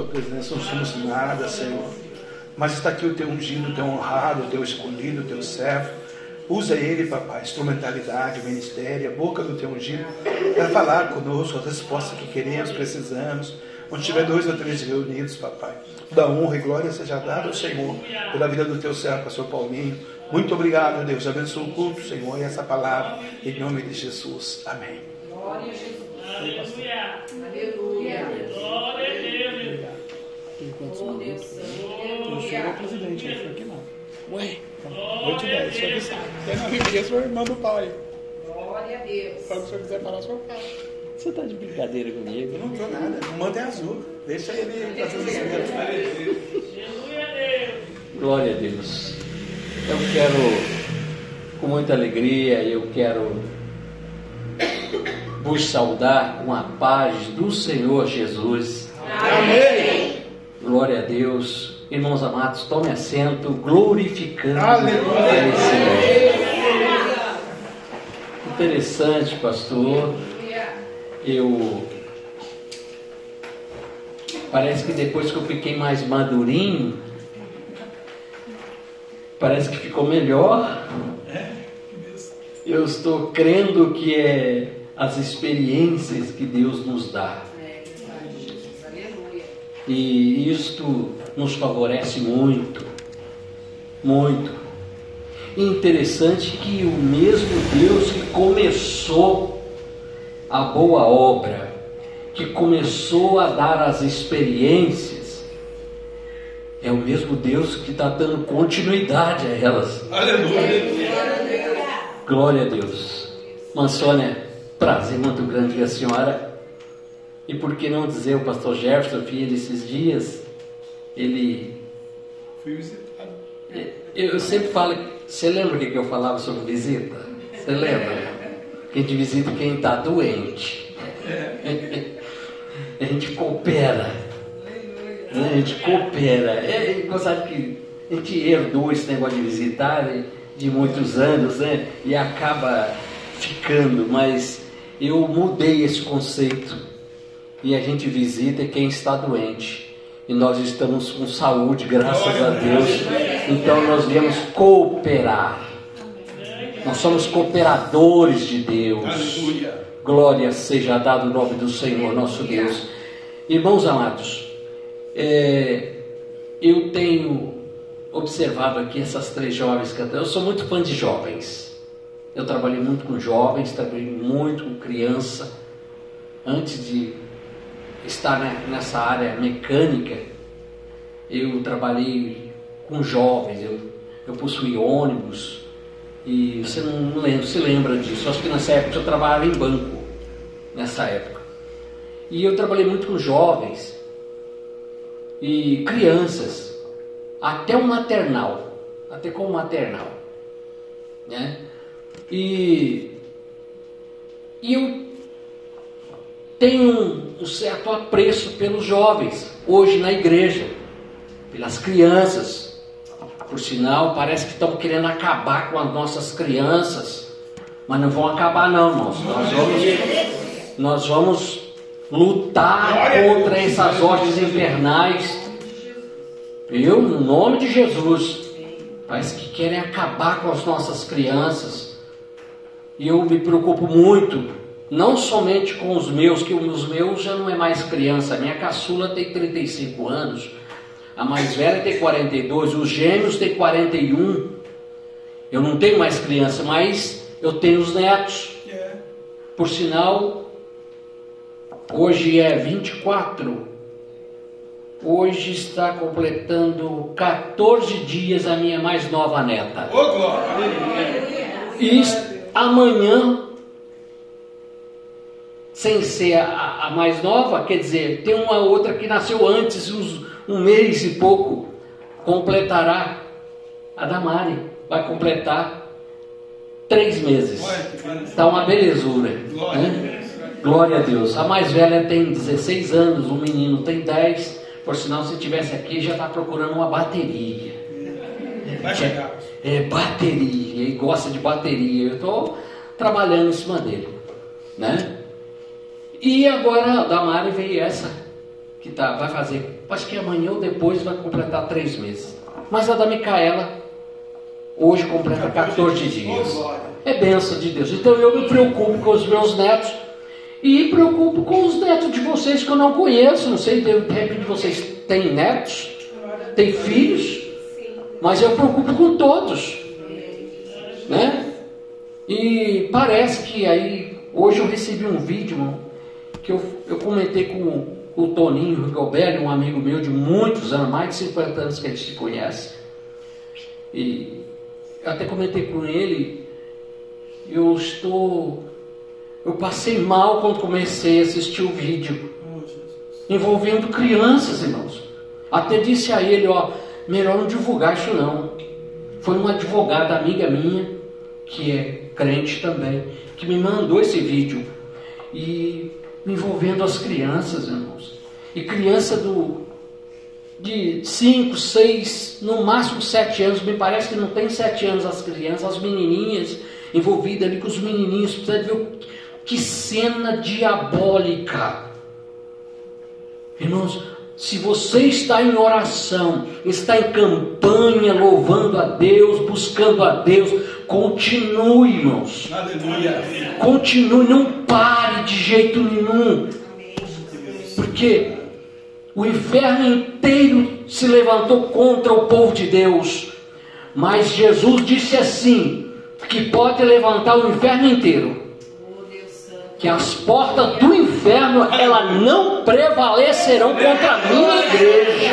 tua presença, não somos nada, Senhor. Mas está aqui o teu ungido, o teu honrado, o teu escolhido, o teu servo. Usa ele, papai, instrumentalidade, ministério, a boca do teu ungido, para falar conosco as respostas que queremos, precisamos. Onde tiver dois ou três reunidos, papai, da honra e glória seja dada ao Senhor, pela vida do teu servo, pastor Paulinho. Muito obrigado, Deus. Abençoe o culto, Senhor, e essa palavra, em nome de Jesus. Amém. Glória a Jesus. Aleluia. Aleluia. O presidente, não foi aqui não. Ué, vou te dar, o senhor que sabe. Você não viria, o senhor manda o pau aí. Glória a Deus. Quando o senhor quiser falar, o senhor fala. Você tá de brincadeira comigo? Eu não tô nada. O manto é azul. Deixa ele fazer os esmeros. Glória a Deus. Eu quero, com muita alegria, eu quero vos saudar com a paz do Senhor Jesus. Amém. Glória a Deus. Irmãos amados, tome assento, glorificando Aleluia. Interessante, pastor eu parece que depois que eu fiquei mais madurinho, parece que ficou melhor. Eu estou crendo que é as experiências que Deus nos dá. E isto nos favorece muito, muito. Interessante que o mesmo Deus que começou a boa obra, que começou a dar as experiências, é o mesmo Deus que está dando continuidade a elas. Aleluia! Glória a Deus. Mansônia, prazer muito grande ver a senhora. E por que não dizer o pastor Jefferson, ele esses dias, ele. Fui visitado. Eu sempre falo, você lembra o que eu falava sobre visita? Você lembra? que a gente visita quem está doente. A gente coopera. A gente coopera. É engraçado que a gente herdou esse negócio de visitar né? de muitos anos, né? E acaba ficando, mas eu mudei esse conceito. E a gente visita quem está doente. E nós estamos com saúde, graças a Deus. Então nós viemos cooperar. Nós somos cooperadores de Deus. Glória seja dada o nome do Senhor, nosso Deus. Irmãos amados, é, eu tenho observado aqui essas três jovens cantando. Eu sou muito fã de jovens. Eu trabalhei muito com jovens, trabalhei muito com criança. Antes de estar nessa área mecânica, eu trabalhei com jovens. Eu, eu possuí ônibus, e você não, lembra, se lembra disso. Acho que nessa época eu trabalhava em banco, nessa época. E eu trabalhei muito com jovens e crianças, até o maternal, até com o maternal. Né? E, e eu tenho um certo apreço pelos jovens, hoje na igreja, pelas crianças por sinal, parece que estão querendo acabar com as nossas crianças. Mas não vão acabar não, irmãos. Nós vamos, nós vamos lutar contra essas hostes infernais. Eu, no nome de Jesus, parece que querem acabar com as nossas crianças. E eu me preocupo muito, não somente com os meus, que os meus já não é mais criança. Minha caçula tem 35 anos. A mais velha tem 42, os gêmeos têm 41. Eu não tenho mais criança, mas eu tenho os netos. É. Por sinal, hoje é 24. Hoje está completando 14 dias a minha mais nova neta. E amanhã, sem ser a, a, mais nova, quer dizer, tem uma outra que nasceu antes, uns, um mês e pouco, completará a Damari, vai completar três meses. Está uma belezura. Né? Glória a Deus. A mais velha tem 16 anos, o menino tem 10. Por sinal, se estivesse aqui, já está procurando uma bateria. Vai chegar. É, é bateria, ele gosta de bateria. Eu estou trabalhando em cima dele. Né? E agora a Damari veio essa que tá, vai fazer, acho que amanhã ou depois vai completar três meses. Mas a da Micaela, hoje completa 14 dias. É benção de Deus. Então eu me preocupo com os meus netos e preocupo com os netos de vocês que eu não conheço. Não sei, de repente vocês têm netos, têm filhos, mas eu preocupo com todos. Né? E parece que aí, hoje eu recebi um vídeo que eu, eu comentei com o Toninho Rigoberto, um amigo meu de muitos anos, mais de 50 anos que a gente se conhece. E até comentei com ele, eu estou. Eu passei mal quando comecei a assistir o vídeo. Envolvendo crianças, irmãos. Até disse a ele, ó, melhor não divulgar isso não. Foi uma advogada amiga minha, que é crente também, que me mandou esse vídeo. E envolvendo as crianças, irmãos. E criança do de 5, 6, no máximo 7 anos, me parece que não tem 7 anos as crianças, as menininhas envolvidas ali com os menininhos, precisa ver que cena diabólica. Irmãos, se você está em oração, está em campanha, louvando a Deus, buscando a Deus, continue, irmãos. Aleluia. Continue, não pare de jeito nenhum. Porque o inferno inteiro se levantou contra o povo de Deus. Mas Jesus disse assim: que pode levantar o inferno inteiro que as portas do inferno ela não prevalecerão contra a minha igreja.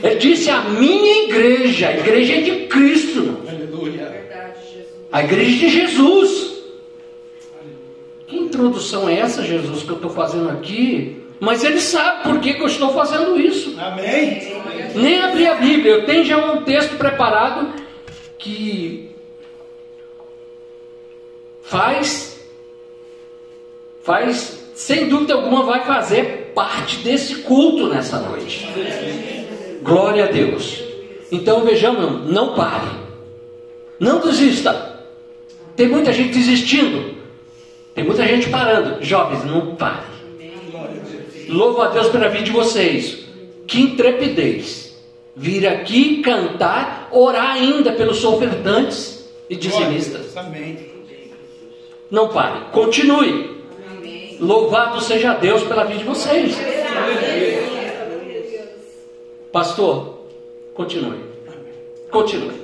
Ele disse a minha igreja, a igreja é de Cristo. A igreja de Jesus. Que introdução é essa, Jesus, que eu estou fazendo aqui? Mas ele sabe por que, que eu estou fazendo isso. Amém. Nem abri a Bíblia, eu tenho já um texto preparado que faz faz, sem dúvida alguma, vai fazer parte desse culto nessa noite. Glória a Deus. Então vejamos, não pare. Não desista. Tem muita gente desistindo. Tem muita gente parando. Jovens, não pare. Louvo a Deus pela vida de vocês. Que intrepidez. Vir aqui cantar, orar ainda pelos ofertantes e dizimistas. Não pare. Continue. Louvado seja Deus pela vida de vocês. Pastor, continue. Continue.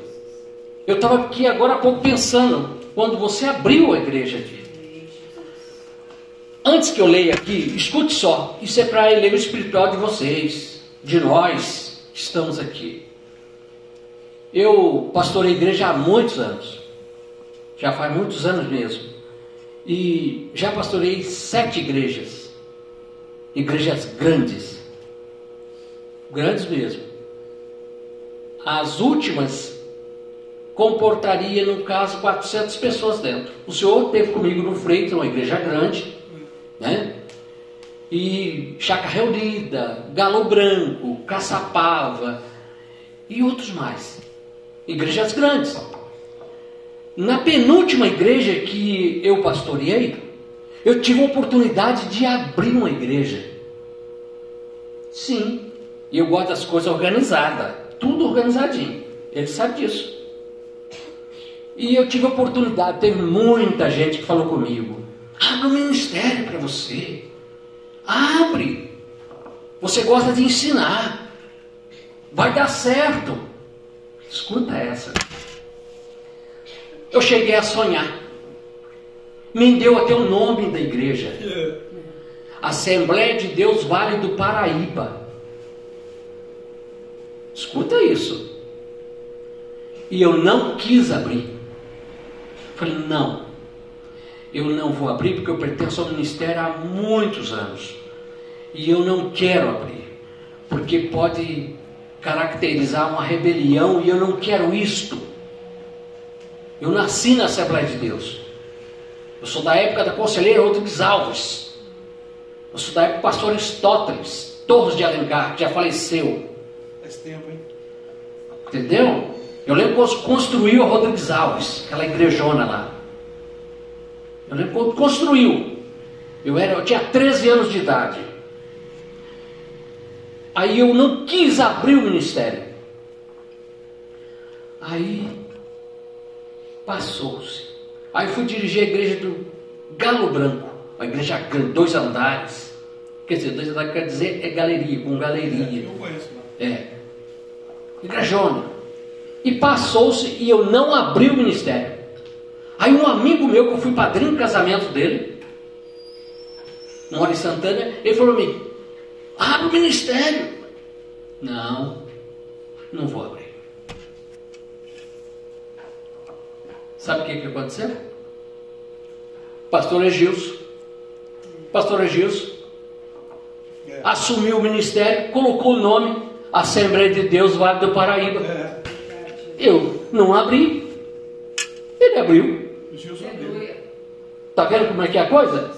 Eu estava aqui agora há pouco pensando, quando você abriu a igreja aqui. Antes que eu leia aqui, escute só. Isso é para ler o espiritual de vocês, de nós que estamos aqui. Eu pastorei igreja há muitos anos. Já faz muitos anos mesmo. E já pastorei sete igrejas. Igrejas grandes. Grandes mesmo. As últimas comportaria, no caso, 400 pessoas dentro. O senhor teve comigo no Freito, uma igreja grande, né? E Chácara Reunida, Galo Branco, Caçapava e outros mais. Igrejas grandes. Na penúltima igreja que eu pastoreei, eu tive a oportunidade de abrir uma igreja. Sim, eu gosto das coisas organizadas, tudo organizadinho. Ele sabe disso. E eu tive a oportunidade, teve muita gente que falou comigo: abre um ministério para você. Abre. Você gosta de ensinar. Vai dar certo. Escuta essa eu cheguei a sonhar. Me deu até o nome da igreja. Assembleia de Deus Vale do Paraíba. Escuta isso. E eu não quis abrir. Falei, não. Eu não vou abrir porque eu pertenço ao ministério há muitos anos. E eu não quero abrir. Porque pode caracterizar uma rebelião e eu não quero isto. Eu nasci na Assembleia de Deus. Eu sou da época da conselheira Rodrigues Alves. Eu sou da época do pastor Aristóteles, Torres de Alencar, que já faleceu. Faz tempo, hein? Entendeu? Eu lembro quando construiu a Rodrigues Alves, aquela igrejona lá. Eu lembro quando construiu. Eu, era, eu tinha 13 anos de idade. Aí eu não quis abrir o ministério. Aí passou-se. Aí fui dirigir a igreja do Galo Branco, uma igreja grande, dois andares. Quer dizer, dois andares quer dizer é galeria, com galeria. Eu conheço lá. É. Igrejona. E passou-se e eu não abri o ministério. Aí um amigo meu, que eu fui padrinho do casamento dele, mora em Santana, ele falou para mim, abre o ministério. Não, não vou abrir. Sabe o que, que aconteceu? Pastor Egilson, pastor Egilson, É. assumiu o ministério, colocou o nome Assembleia de Deus Vale do Paraíba. Eu não abri. Ele abriu. O Gilson dele. Tá vendo como é que é a coisa?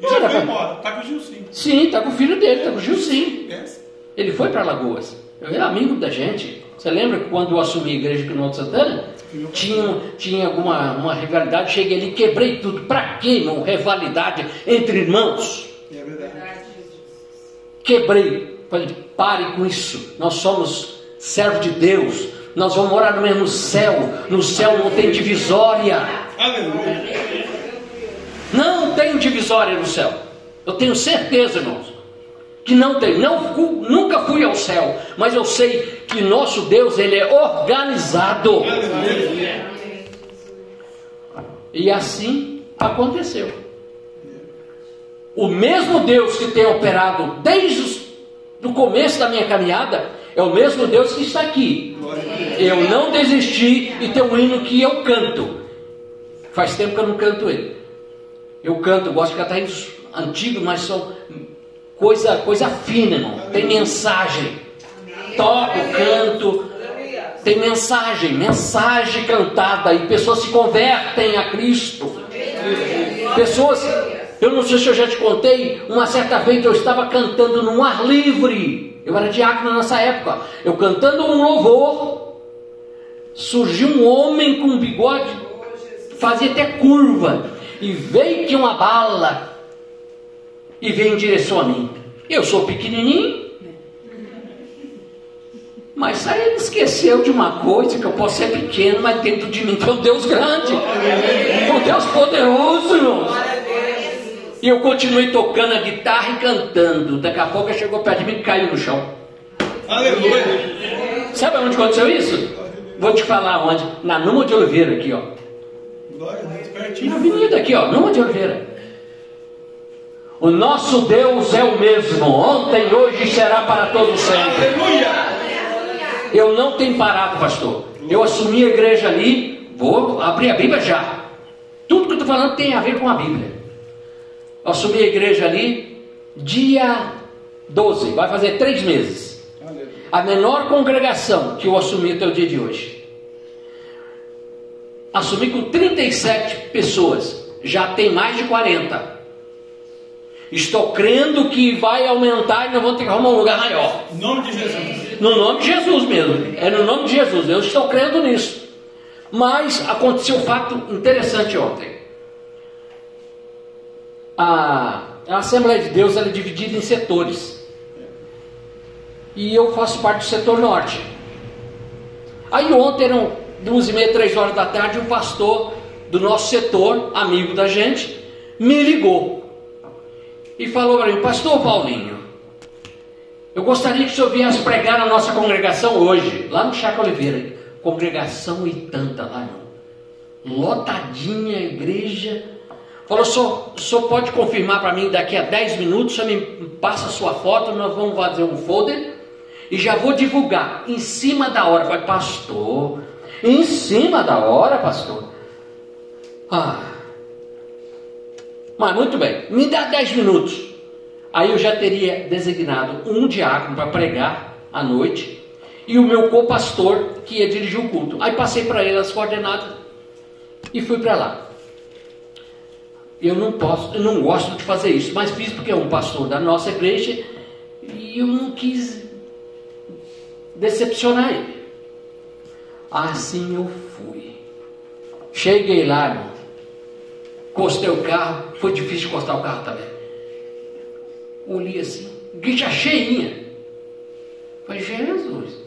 E já foi embora. Tá com o Gilson. Sim, tá com o filho dele, tá com o. Pensa. Ele foi para Lagoas. Ele é amigo da gente. Você lembra que quando eu assumi a igreja aqui no Alto Santana? Tinha, tinha alguma uma rivalidade, cheguei ali, quebrei tudo. Para quê, irmão? Rivalidade entre irmãos. É verdade. Quebrei. Falei, pare com isso. Nós somos servos de Deus. Nós vamos morar no mesmo céu. No céu não tem divisória. Aleluia. Não tem divisória no céu. Eu tenho certeza, irmãos, que não tem. Não, nunca fui ao céu, mas eu sei que nosso Deus ele é organizado. E assim aconteceu. O mesmo Deus que tem operado desde o começo da minha caminhada é o mesmo Deus que está aqui. Eu não desisti e tem um hino que eu canto. Faz tempo que eu não canto ele. Eu canto, gosto de cantar hinos antigos, mas são coisa, coisa fina, irmão. Tem mensagem. Toco, canto. Tem mensagem, mensagem cantada e pessoas se convertem a Cristo. Pessoas, eu não sei se eu já te contei, uma certa vez eu estava cantando num ar livre. Eu era diácono nessa época. Eu cantando um louvor, surgiu um homem com um bigode, fazia até curva, e veio que uma bala e veio em direção a mim. Eu sou pequenininho, mas aí ele esqueceu de uma coisa que eu posso ser pequeno, mas dentro de mim tem um Deus grande, um Deus poderoso, irmãos. E eu continuei tocando a guitarra e cantando. Daqui a pouco chegou perto de mim e caiu no chão. Aleluia. Sabe onde aconteceu isso? Vou te falar onde. Na Numa de Oliveira, aqui, ó. Glória a Deus. Na avenida aqui, ó, Numa de Oliveira. O nosso Deus é o mesmo, ontem, hoje e será para todo sempre. Aleluia. Eu não tenho parado, pastor. Eu assumi a igreja ali, vou abrir a Bíblia já. Tudo que eu estou falando tem a ver com a Bíblia. Eu assumi a igreja ali, dia 12, vai fazer três meses. A menor congregação que eu assumi até o dia de hoje. Assumi com 37 pessoas, já tem mais de 40. Estou crendo que vai aumentar e nós vamos ter que arrumar um lugar maior. Em nome de Jesus. No nome de Jesus mesmo. É no nome de Jesus. Eu estou crendo nisso. Mas aconteceu um fato interessante ontem. A, a Assembleia de Deus é dividida em setores. E eu faço parte do setor norte. Aí ontem eram duas e meia, três horas da tarde, um pastor do nosso setor, amigo da gente, me ligou. E falou para mim, pastor Paulinho, eu gostaria que o senhor viesse pregar na nossa congregação hoje, lá no Chaco Oliveira. Congregação e tanta lá, não. Lotadinha a igreja. Falou, o senhor pode confirmar para mim daqui a 10 minutos, senhor me passa a sua foto, nós vamos fazer um folder e já vou divulgar em cima da hora. Falei, pastor, em cima da hora, pastor? Ah, mas muito bem, me dá 10 minutos. Aí eu já teria designado um diácono para pregar à noite e o meu co-pastor que ia dirigir o culto. Aí passei para ele as coordenadas e fui para lá. Eu não posso, eu não gosto de fazer isso, mas fiz porque é um pastor da nossa igreja e eu não quis decepcionar ele. Assim eu fui. Cheguei lá. Encostei o carro, foi difícil encostar o carro também. Olhei assim, igreja cheinha. Foi Jesus.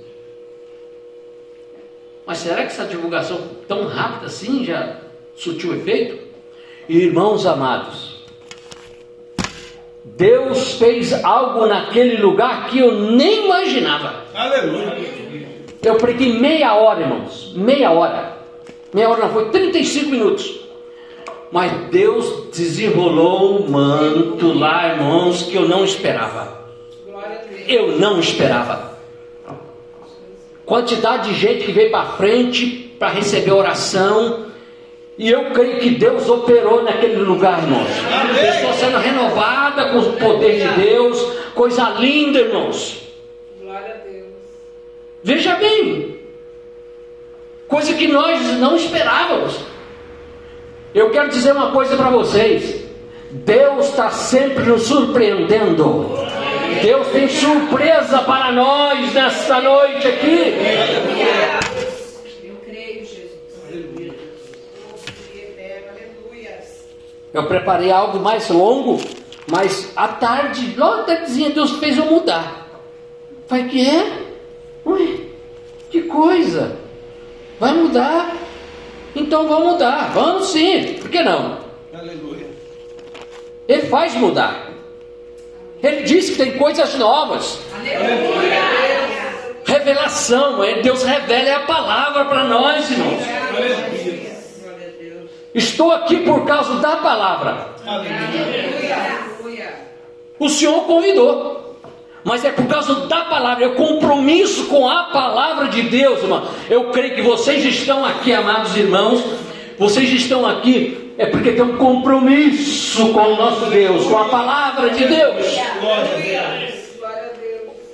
Mas será que essa divulgação tão rápida assim já surtiu efeito? Irmãos amados, Deus fez algo naquele lugar que eu nem imaginava. Aleluia. Eu preguei meia hora, irmãos. Meia hora. Meia hora não, foi 35 minutos. Mas Deus desenrolou um manto lá, irmãos, que eu não esperava. Eu não esperava. Quantidade de gente que veio para frente para receber oração. E eu creio que Deus operou naquele lugar, irmãos. Estou sendo renovada com o poder de Deus. Coisa linda, irmãos. Glória a Deus. Veja bem. Coisa que nós não esperávamos. Eu quero dizer uma coisa para vocês. Deus está sempre nos surpreendendo. Deus tem surpresa para nós nesta noite aqui. Eu preparei algo mais longo, mas à tarde, logo à tardezinha, Deus fez eu mudar. Falei, que é? Ué, que coisa! Vai mudar? Então vamos mudar, vamos sim, por que não? Aleluia. Ele faz mudar. Ele diz que tem coisas novas. Revelação, é Deus revela é a palavra para nós, irmãos. Glória a Deus. Estou aqui por causa da palavra. Aleluia. O Senhor convidou. Mas é por causa da palavra, é compromisso com a palavra de Deus, irmão. Eu creio que vocês estão aqui, amados irmãos. Vocês estão aqui é porque tem um compromisso com o nosso Deus, com a palavra de Deus.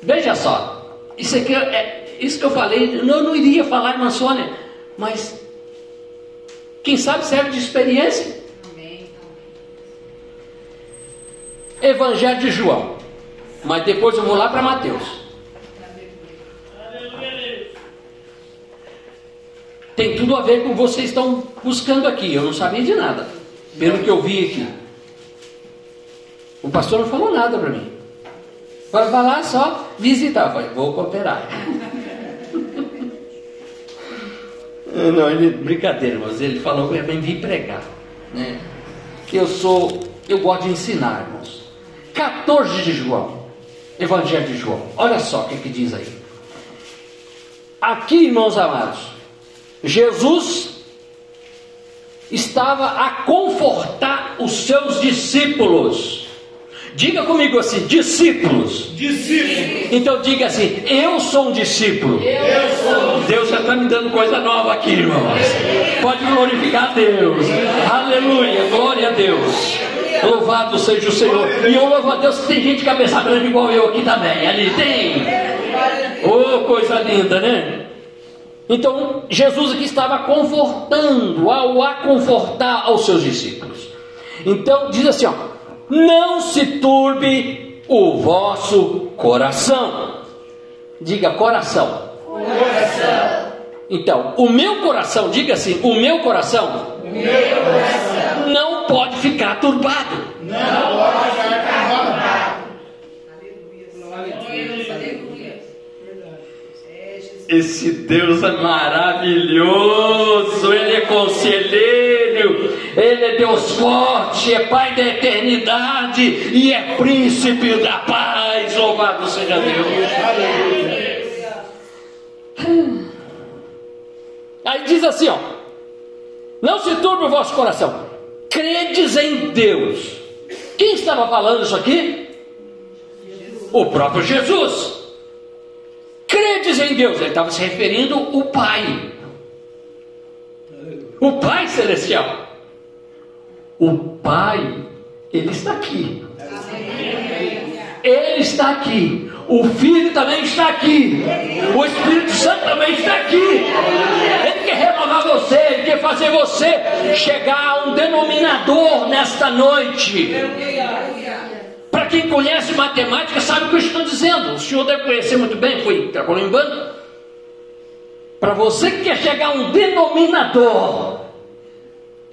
Veja só, isso aqui é isso que eu falei. Eu não iria falar, irmã Sônia, mas quem sabe serve de experiência. Evangelho de João, mas depois eu vou lá para Mateus. Tem tudo a ver com o que vocês estão buscando aqui. Eu não sabia de nada, pelo que eu vi aqui. O pastor não falou nada para mim. Agora vai lá só visitar. Eu vou cooperar. Não, ele, brincadeira, mas ele falou que eu vim pregar. Né? Eu sou, eu gosto de ensinar, irmãos. 14 de João, Evangelho de João. Olha só o que, que diz aí. Aqui, irmãos amados, Jesus estava a confortar os seus discípulos. Diga comigo assim, discípulos. Discípulo. Então diga assim, eu sou um discípulo. Deus já está me dando coisa nova aqui, irmãos. Pode glorificar a Deus. Aleluia, glória a Deus. Louvado seja o Senhor. E eu louvo a Deus que tem gente cabeça grande igual eu aqui também. Ali tem. Oh, coisa linda, né? Então, Jesus aqui estava confortando, ao a confortar aos seus discípulos. Então, diz assim: ó, não se turbe o vosso coração. Diga coração. Coração. Então, o meu coração, diga assim: o meu coração, Meu coração. não pode ficar turbado. Aleluia. Glória a Deus. Aleluia. Jesus. Esse Deus é maravilhoso, Ele é conselheiro, Ele é Deus forte, é Pai da eternidade e é príncipe da paz. Louvado seja Deus. Aí diz assim: ó, não se turbe o vosso coração, credes em Deus. Quem estava falando isso aqui? O próprio Jesus. Credes em Deus, ele estava se referindo ao Pai, o Pai Celestial. O Pai, Ele está aqui. Ele está aqui. O Filho também está aqui. O Espírito Santo também está aqui. Ele quer renovar você, ele quer fazer você chegar a um denominador nesta noite. Para quem conhece matemática, sabe o que eu estou dizendo. O senhor deve conhecer muito bem, foi trabalhou em banco. Para você que quer chegar a um denominador,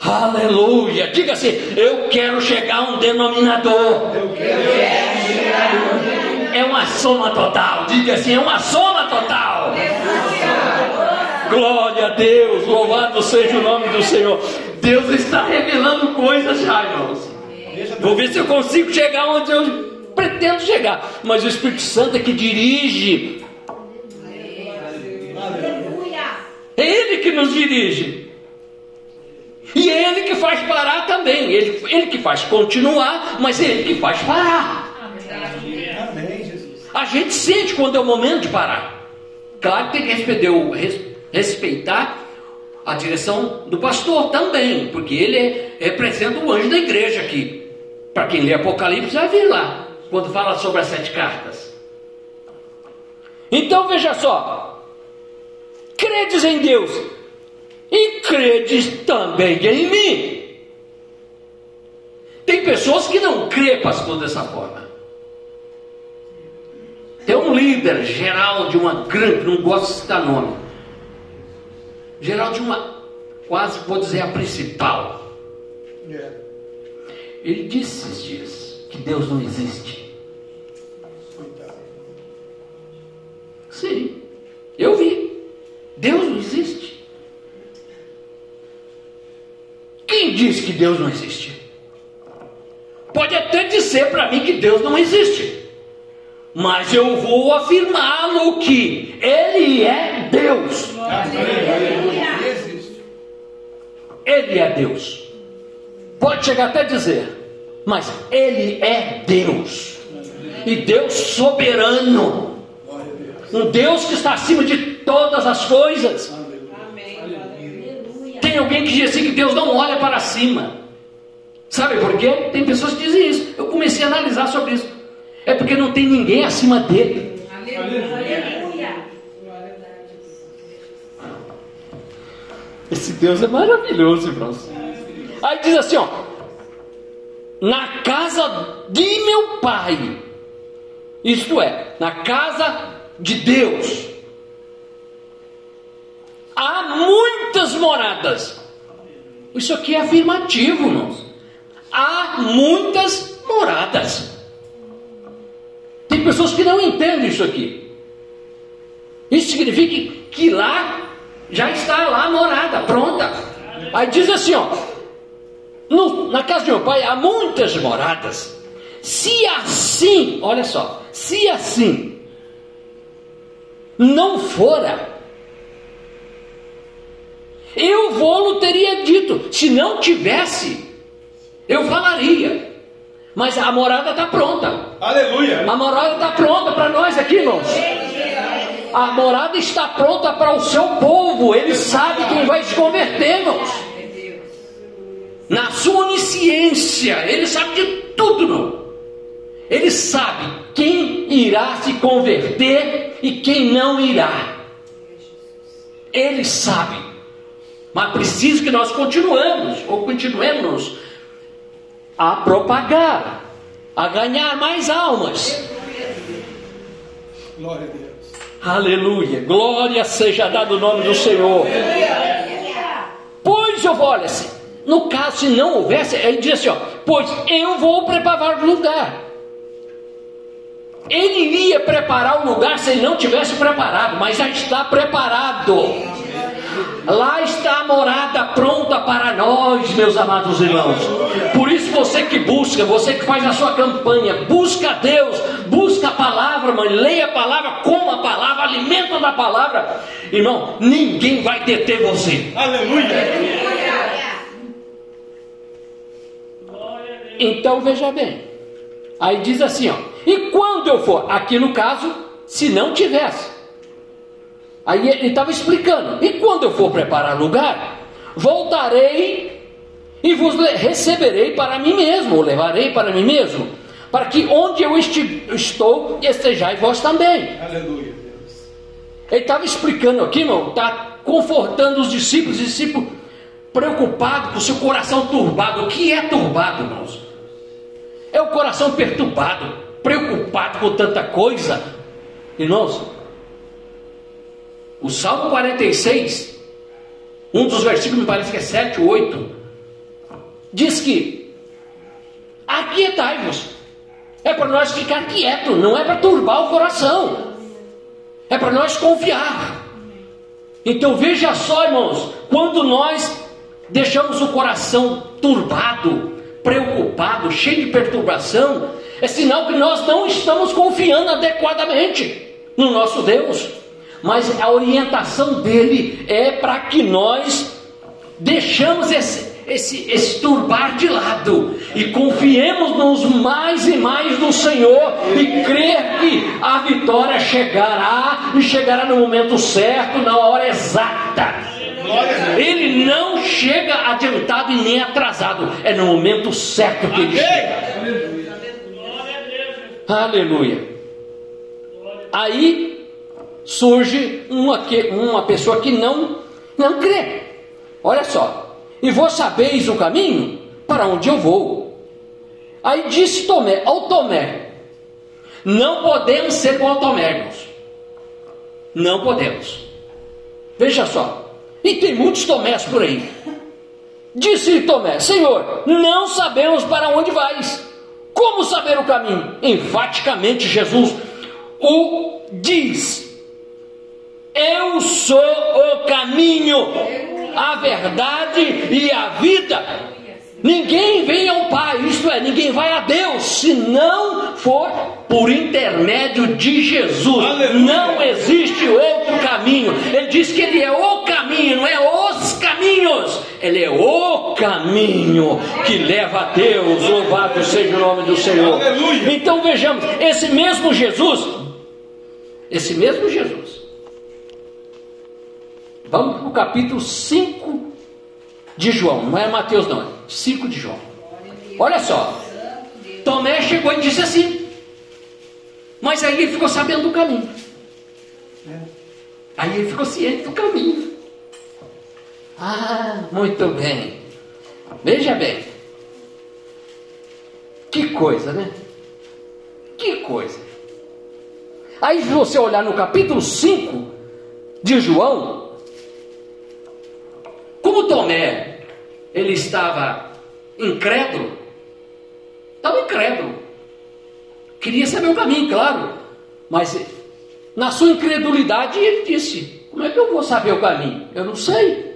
aleluia, diga assim: Eu quero chegar a um denominador. é uma soma total. Diga assim, é uma soma total. Glória a Deus, louvado seja o nome do Senhor. Deus está revelando coisas. Vou ver se eu consigo chegar onde eu pretendo chegar. Mas o Espírito Santo é que dirige. É Ele que nos dirige. E é Ele que faz parar também. Ele, ele que faz continuar, mas é Ele que faz parar. Amém, Jesus. A gente sente quando é o momento de parar. Claro que tem que respeitar, respeitar a direção do pastor também, porque ele representa o anjo da igreja aqui. Para quem lê Apocalipse, vai vir lá, quando fala sobre as sete cartas. Então veja só: credes em Deus e credes também em mim. Tem pessoas que não crê, pastor, dessa forma. Tem um líder geral de uma grande, não gosto de citar nome, geral de uma, quase vou dizer a principal. É. Ele disse esses dias que Deus não existe. Sim, eu vi. Deus não existe. Quem diz que Deus não existe? Pode até dizer para mim que Deus não existe. Mas eu vou afirmá-lo que Ele é Deus. Ele é Deus. Pode chegar até dizer, mas Ele é Deus. E Deus soberano. Um Deus que está acima de todas as coisas. Aleluia. Tem alguém que diz assim que Deus não olha para cima. Sabe por quê? Tem pessoas que dizem isso. Eu comecei a analisar sobre isso. É porque não tem ninguém acima dele. Esse Deus é maravilhoso, irmãos. Aí diz assim, ó. Na casa de meu pai. Isto é, na casa de Deus. Há muitas moradas. Isso aqui é afirmativo, irmãos. Há muitas moradas. Tem pessoas que não entendem isso aqui. Isso significa que lá já está lá a morada, pronta. Aí diz assim, ó. no- na casa de meu pai há muitas moradas. Se assim, olha só, se assim não fora, eu vou teria dito. Se não tivesse, eu falaria. Mas a morada está pronta. Aleluia. A morada está pronta para nós aqui, irmãos. A morada está pronta para o seu povo. Ele sabe quem vai se converter, irmãos. Na sua onisciência, ele sabe de tudo, irmão. Ele sabe quem irá se converter e quem não irá. Ele sabe. Mas precisa que nós continuemos, ou continuemos a propagar, a ganhar mais almas. Glória a Deus. Aleluia, glória seja dado o nome do Senhor. Pois eu vou, olha, se- no caso, se não houvesse, ele diz assim: ó, pois eu vou preparar o lugar. Ele iria preparar o lugar se ele não tivesse preparado, mas já está preparado. Lá está a morada pronta para nós, meus amados irmãos. Por isso você que busca, você que faz a sua campanha, busca Deus, busca a palavra, mãe, leia a palavra, coma a palavra, alimenta da palavra. Irmão, ninguém vai deter você. Aleluia. Então veja bem. Aí diz assim, ó. E quando eu for, aqui no caso, se não tivesse. Aí ele estava explicando. E quando eu for preparar lugar, voltarei e vos receberei para mim mesmo, ou levarei para mim mesmo, para que onde eu estou, estejais vós também. Aleluia, Deus. Ele estava explicando aqui, irmão, está confortando os discípulos, os discípulos preocupados com o seu coração turbado. O que é turbado, irmãos? É o coração perturbado, preocupado com tanta coisa. Irmãos, o Salmo 46, um dos versículos, me parece que é 7 ou 8, diz que aquietai-vos. É para nós ficar quieto, não é para turbar o coração. É para nós confiar. Então veja só, irmãos, quando nós deixamos o coração turbado, preocupado, cheio de perturbação, é sinal que nós não estamos confiando adequadamente no nosso Deus. Mas a orientação dele é para que nós deixamos esse, esse, esse turbar de lado e confiemos nos mais e mais no Senhor e crer que a vitória chegará e chegará no momento certo, na hora exata. Ele não chega adiantado e nem atrasado, é no momento certo que ele chega. Aleluia. Aí surge uma, uma pessoa que não, não crê. Olha só. E vós sabeis o caminho para onde eu vou. Aí disse Tomé, ao Tomé, não podemos ser como Tomé, irmãos. Não podemos. Veja só. E tem muitos Tomés por aí. Disse Tomé: Senhor, não sabemos para onde vais. Como saber o caminho? Enfaticamente Jesus o diz: Eu sou o caminho, a verdade e a vida. Ninguém vem ao Pai, isto é, ninguém vai a Deus se não for por intermédio de Jesus. Aleluia. Não existe outro caminho. Ele diz que Ele é o caminho, não é os caminhos. Ele é o caminho que leva a Deus. Louvado seja o nome do Senhor. Aleluia. Então vejamos, esse mesmo Jesus, esse mesmo Jesus. Vamos para o capítulo 5 de João, não é Mateus não, é 5 de João. Olha só, Tomé chegou e disse assim, mas aí ele ficou sabendo do caminho. Aí ele ficou ciente do caminho. Ah, muito bem. Veja bem. Que coisa, né? Que coisa. Aí, se você olhar no capítulo 5 de João, como Tomé, ele estava incrédulo, estava incrédulo, queria saber o caminho, claro, mas na sua incredulidade ele disse: Como é que eu vou saber o caminho? Eu não sei.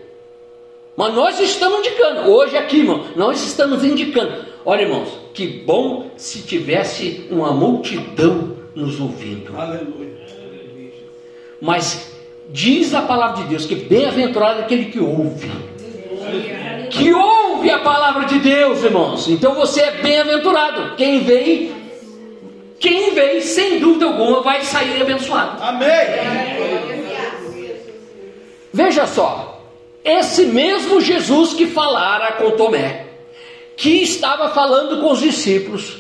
Mas nós estamos indicando, hoje aqui, irmão, nós estamos indicando. Olha, irmãos, que bom se tivesse uma multidão nos ouvindo. Aleluia. Mas Diz a palavra de Deus que bem-aventurado é aquele que ouve. Que ouve a palavra de Deus, irmãos. Então você é bem-aventurado. Quem vem, quem vem, sem dúvida alguma, vai sair abençoado. Amém. Veja só, esse mesmo Jesus que falara com Tomé, que estava falando com os discípulos,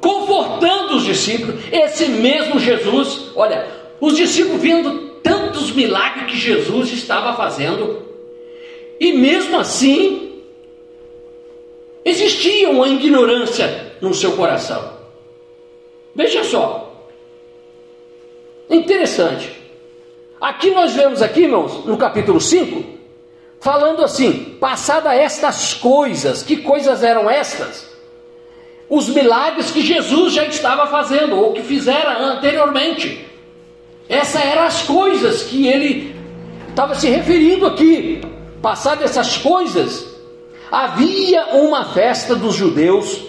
confortando os discípulos, esse mesmo Jesus, olha, os discípulos vendo tantos milagres que Jesus estava fazendo, e mesmo assim, existia uma ignorância no seu coração. Veja só, interessante. Aqui nós vemos aqui, irmãos, no capítulo 5, falando assim: passada estas coisas, que coisas eram estas? Os milagres que Jesus já estava fazendo, ou que fizera anteriormente. Essas eram as coisas que ele estava se referindo aqui. Passadas essas coisas, havia uma festa dos judeus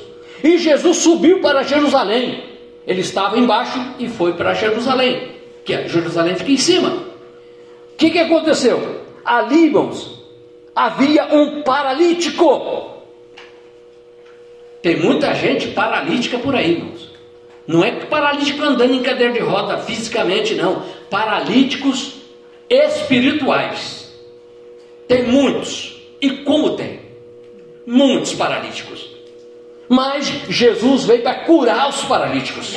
e Jesus subiu para Jerusalém. Ele estava embaixo e foi para Jerusalém, que é, Jerusalém fica em cima. O que, que aconteceu? Ali, irmãos, havia um paralítico. Tem muita gente paralítica por aí, irmãos. Não é paralítico andando em cadeira de roda fisicamente, não. Paralíticos espirituais. Tem muitos. E como tem? Muitos paralíticos. Mas Jesus veio para curar os paralíticos.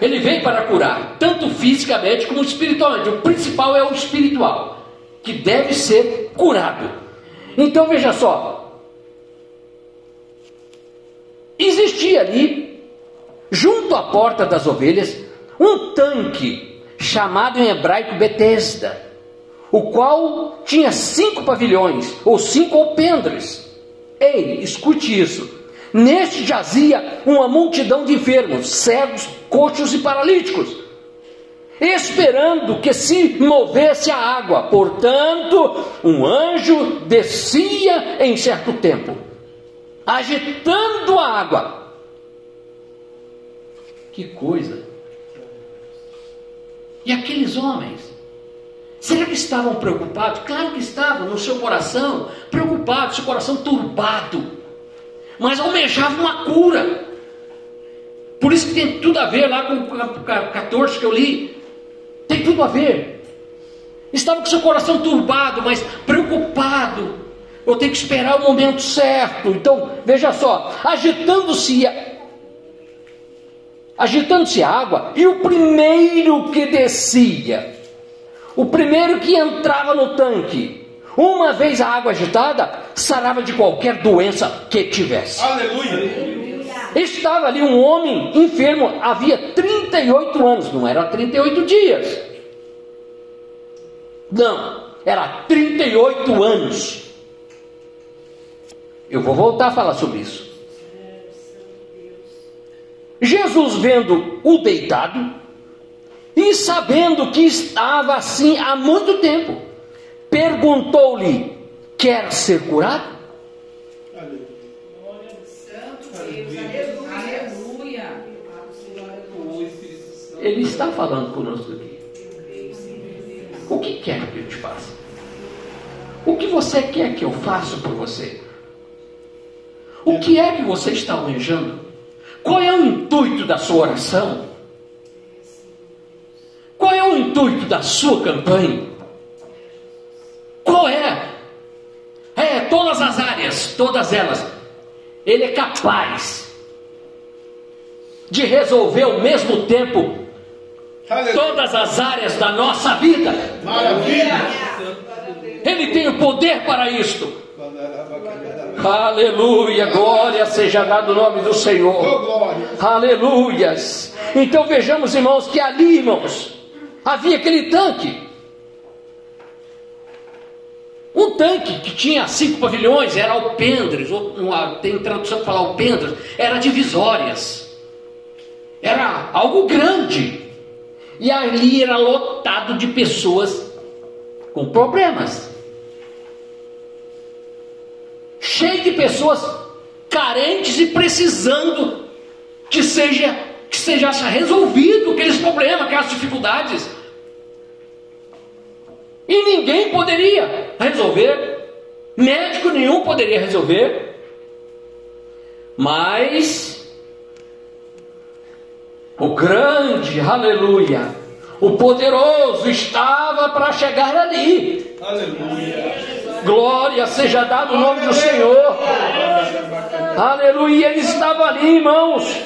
Ele veio para curar, tanto fisicamente como espiritualmente. O principal é o espiritual, que deve ser curado. Então veja só: existia ali junto à porta das ovelhas, um tanque chamado em hebraico Betesda, o qual tinha cinco pavilhões ou cinco alpendres. Ei, escute isso. Neste jazia uma multidão de enfermos, cegos, coxos e paralíticos, esperando que se movesse a água. Portanto, um anjo descia em certo tempo, agitando a água. Que coisa! E aqueles homens? Será que estavam preocupados? Claro que estavam, no seu coração, preocupados, seu coração turbado, mas almejavam uma cura. Por isso que tem tudo a ver lá com o 14 que eu li. Tem tudo a ver. Estava com seu coração turbado, mas preocupado. Eu tenho que esperar o momento certo. Então, veja só, agitando-se agitando-se a água, e o primeiro que descia, o primeiro que entrava no tanque, uma vez a água agitada, sarava de qualquer doença que tivesse. Aleluia. Estava ali um homem enfermo, havia 38 anos, não era 38 dias. Não, era 38 anos. Eu vou voltar a falar sobre isso. Jesus, vendo o deitado e sabendo que estava assim há muito tempo, perguntou-lhe: Quer ser curado? Ele está falando conosco aqui. O que quer que eu te faça? O que você quer que eu faça por você? O que é que você está almejando? Qual é o intuito da sua oração? Qual é o intuito da sua campanha? Qual é? É, todas as áreas, todas elas. Ele é capaz de resolver ao mesmo tempo todas as áreas da nossa vida. Maravilha. Ele tem o poder para isto. Aleluia, glória seja dado o nome do Oh, Senhor. glória. Aleluias. Então vejamos, irmãos, que ali, irmãos, havia aquele tanque. Um tanque que tinha cinco pavilhões, era alpendres, ou uma- tem tradução para falar alpendres, era divisórias. Era algo grande. E ali era lotado de pessoas com problemas. Cheio de pessoas carentes e precisando que seja que seja resolvido aqueles problemas, aquelas dificuldades. E ninguém poderia resolver, médico nenhum poderia resolver. Mas o grande, aleluia, o poderoso estava para chegar ali. Aleluia. Glória seja dado o nome do Senhor. Aleluia, ele estava ali, irmãos.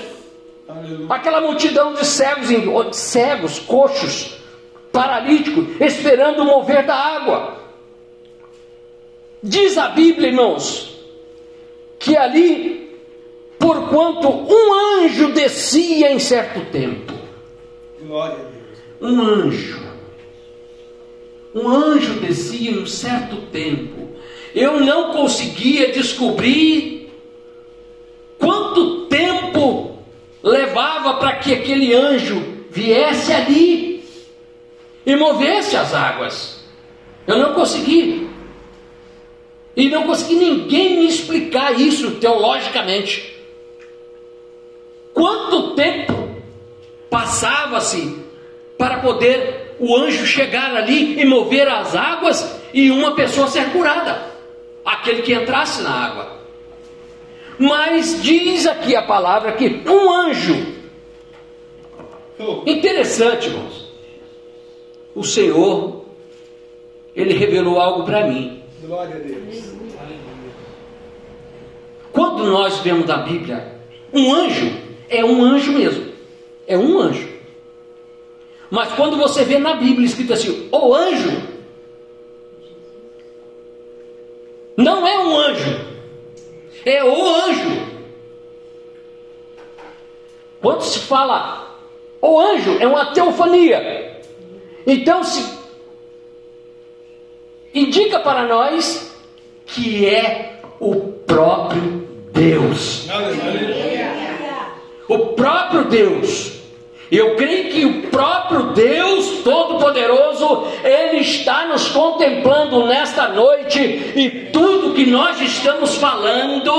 Aquela multidão de cegos, em- cegos, coxos, paralíticos, esperando o mover da água. Diz a Bíblia, irmãos, que ali, porquanto um anjo descia em certo tempo, Glória a Deus. um anjo, um anjo descia em um certo tempo. Eu não conseguia descobrir quanto tempo levava para que aquele anjo viesse ali e movesse as águas. Eu não consegui. E não consegui ninguém me explicar isso teologicamente. Quanto tempo passava-se para poder o anjo chegar ali e mover as águas e uma pessoa ser curada, aquele que entrasse na água. Mas diz aqui a palavra que um anjo, interessante, irmãos, o Senhor, ele revelou algo para mim. glória a Deus. Quando nós vemos na Bíblia, um anjo é um anjo mesmo, é um anjo. Mas quando você vê na Bíblia escrito assim, o anjo, não é um anjo, é o anjo. Quando se fala o anjo, é uma teofania. Então se indica para nós que é o próprio Deus. O próprio Deus. E eu creio que o próprio Deus Todo-Poderoso, Ele está nos contemplando nesta noite, e tudo que nós estamos falando,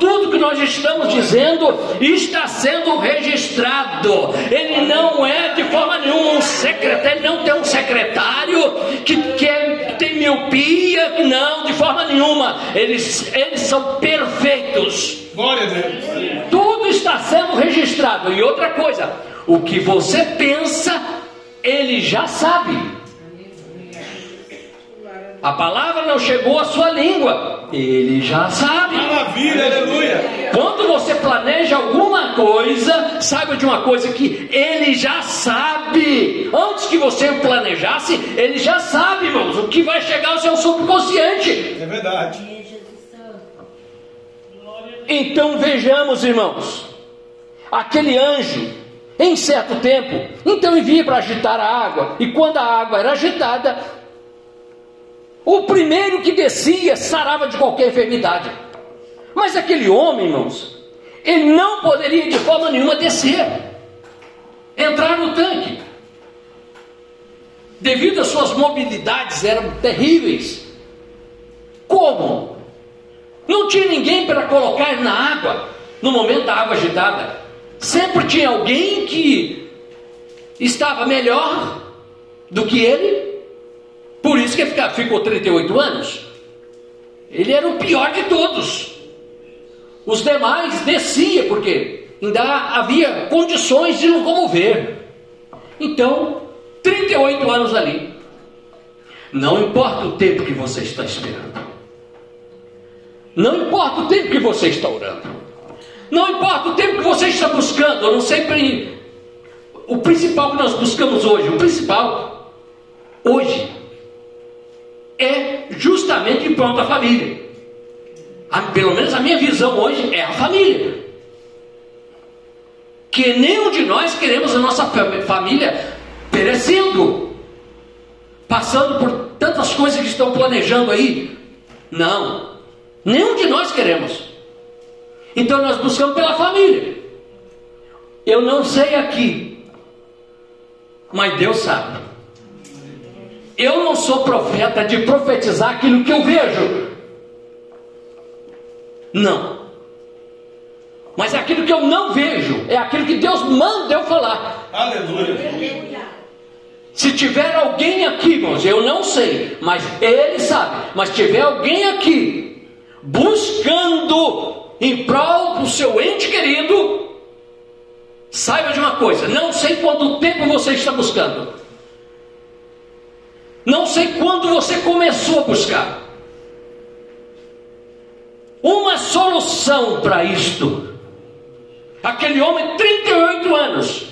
tudo que nós estamos dizendo, está sendo registrado. Ele não é de forma nenhuma um secretário, ele não tem um secretário que, que, é, tem miopia, não, de forma nenhuma. Eles, eles são perfeitos. Glória a Deus. Tudo está sendo registrado. E outra coisa, o que você pensa, ele já sabe. A palavra não chegou à sua língua, ele já sabe. Maravilha, aleluia. Quando você planeja alguma coisa, saiba de uma coisa que ele já sabe. Antes que você planejasse, ele já sabe, irmãos, o que vai chegar ao seu subconsciente. É verdade. Então vejamos, irmãos, aquele anjo em certo tempo, então envia para agitar a água, e quando a água era agitada, o primeiro que descia sarava de qualquer enfermidade. Mas aquele homem, irmãos, ele não poderia de forma nenhuma descer, entrar no tanque, devido às suas mobilidades eram terríveis. Como? Não tinha ninguém para colocar na água no momento da água agitada. Sempre tinha alguém que estava melhor do que ele. Por isso que ele ficou 38 anos. Ele era o pior de todos. Os demais descia porque ainda havia condições de locomover. Então, 38 anos ali. Não importa o tempo que você está esperando. Não importa o tempo que você está orando. Não importa o tempo que você está buscando, eu não sempre. O principal que nós buscamos hoje, o principal, hoje, é justamente em prol da família. A, pelo menos a minha visão hoje é a família. Que nenhum de nós queremos a nossa família perecendo, passando por tantas coisas que estão planejando aí. Não, nenhum de nós queremos. Então nós buscamos pela família. Eu não sei aqui, mas Deus sabe. Eu não sou profeta de profetizar aquilo que eu vejo. Não. Mas aquilo que eu não vejo é aquilo que Deus manda eu falar. Aleluia. Se tiver alguém aqui, irmãos, eu não sei, mas Ele sabe. Mas tiver alguém aqui buscando em prol do seu ente querido, saiba de uma coisa: não sei quanto tempo você está buscando, não sei quando você começou a buscar. Uma solução para isto. Aquele homem, 38 anos,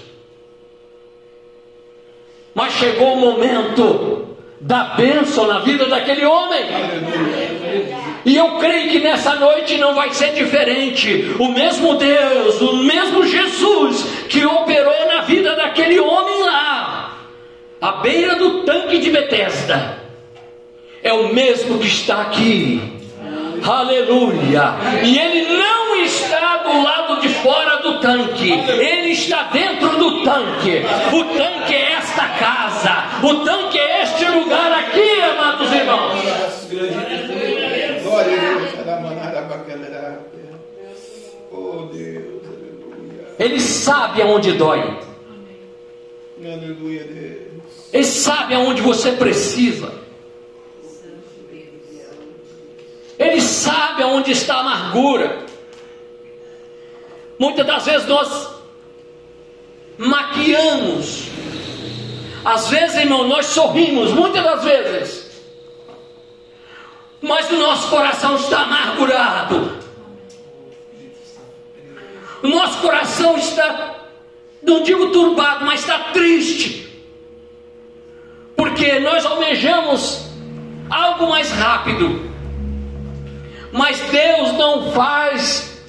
mas chegou o momento da bênção na vida daquele homem. E eu creio que nessa noite não vai ser diferente. O mesmo Deus, o mesmo Jesus que operou na vida daquele homem lá, à beira do tanque de Betesda, é o mesmo que está aqui. Aleluia! E ele não está do lado de fora do tanque, ele está dentro do tanque. O tanque é casa, o tanque é este lugar aqui, amados irmãos. Oh. Ele sabe aonde dói. Ele sabe aonde você precisa. Ele sabe aonde está a amargura. Muitas das vezes nós maquiamos. Às vezes, irmão, nós sorrimos, muitas das vezes mas o nosso coração está amargurado. O nosso coração está, não digo turbado, mas está triste. Porque nós almejamos algo mais rápido. Mas Deus não faz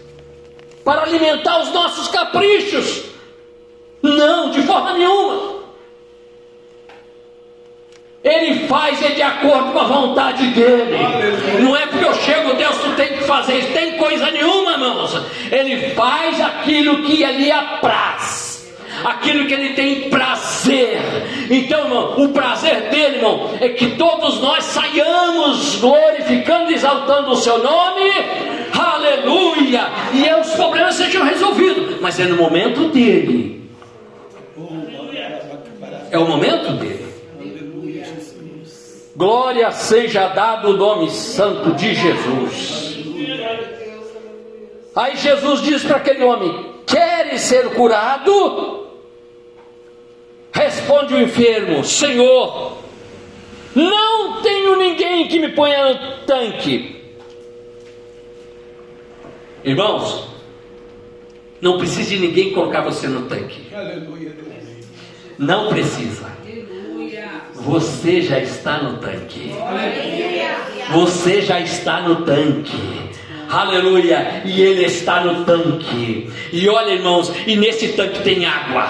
para alimentar os nossos caprichos. Não, de forma nenhuma. Ele faz é de acordo com a vontade dele. Não é porque eu chego, Deus, tu tem que fazer, tem coisa nenhuma, irmãos. Ele faz aquilo que lhe apraz, aquilo que ele tem prazer. Então, irmão, o prazer dele, irmão, é que todos nós saiamos glorificando, exaltando o seu nome. Aleluia! E os problemas sejam resolvidos, mas é no momento dele. É o momento dele. Glória seja dado o nome santo de Jesus. Aí Jesus diz para aquele homem: Queres ser curado? Responde o enfermo: Senhor, não tenho ninguém que me ponha no tanque. Irmãos, não precisa de ninguém colocar você no tanque. Não precisa. Você já está no tanque. Você já está no tanque. Aleluia. E ele está no tanque. E olha, irmãos, e nesse tanque tem água.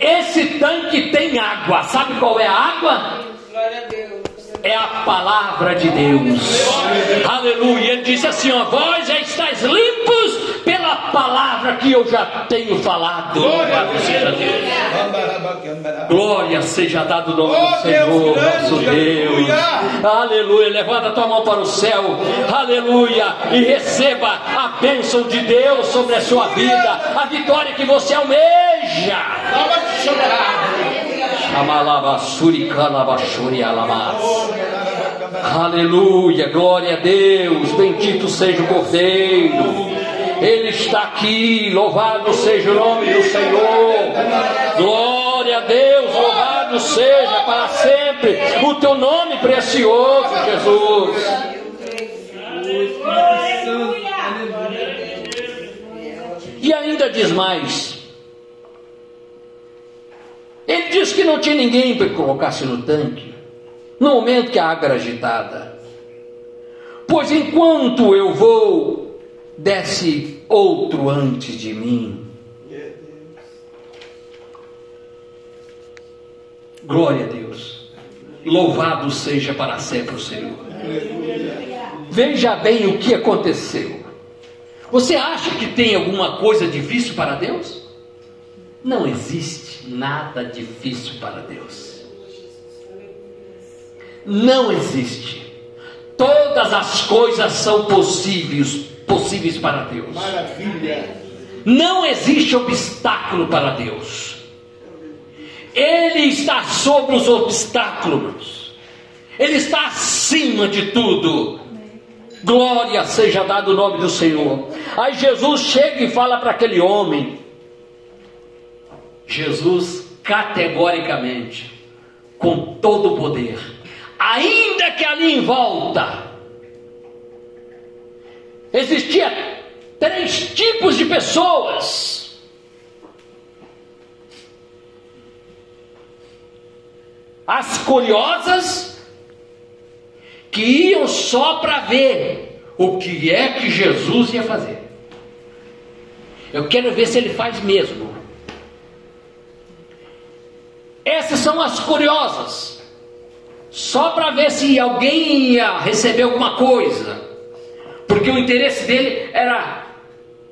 Esse tanque tem água. Sabe qual é a água? Glória a Deus. É a palavra de Deus. Aleluia. Ele disse assim: ó, vós já estáis limpos pela palavra que eu já tenho falado. Louvado seja Deus. Glória seja dado o nome Oh, do Senhor, Deus nosso Deus. aleluia. Levanta a tua mão para o céu. Aleluia. E receba a bênção de Deus sobre a sua vida. A vitória que você almeja. Alabas. Aleluia, glória a Deus, bendito seja o Cordeiro. Ele está aqui, louvado seja o nome do Senhor. Glória a Deus, louvado seja para sempre o teu nome precioso, Jesus. E ainda diz mais. Ele disse que não tinha ninguém para colocar-se no tanque, no momento que a água era agitada. Pois enquanto eu vou, desce outro antes de mim. Glória a Deus. Louvado seja para sempre o Senhor. Veja bem o que aconteceu. Você acha que tem alguma coisa difícil para Deus? Não existe nada difícil para Deus. Não existe. Todas as coisas são possíveis, possíveis para Deus. Maravilha. Não existe obstáculo para Deus. Ele está sobre os obstáculos. Ele está acima de tudo. Glória seja dado o nome do Senhor. Aí Jesus chega e fala para aquele homem. Jesus categoricamente, com todo o poder, ainda que ali em volta existia três tipos de pessoas. As curiosas que iam só para ver o que é que Jesus ia fazer. Eu quero ver se ele faz mesmo. Essas são as curiosas, só para ver se alguém ia receber alguma coisa, porque o interesse dele era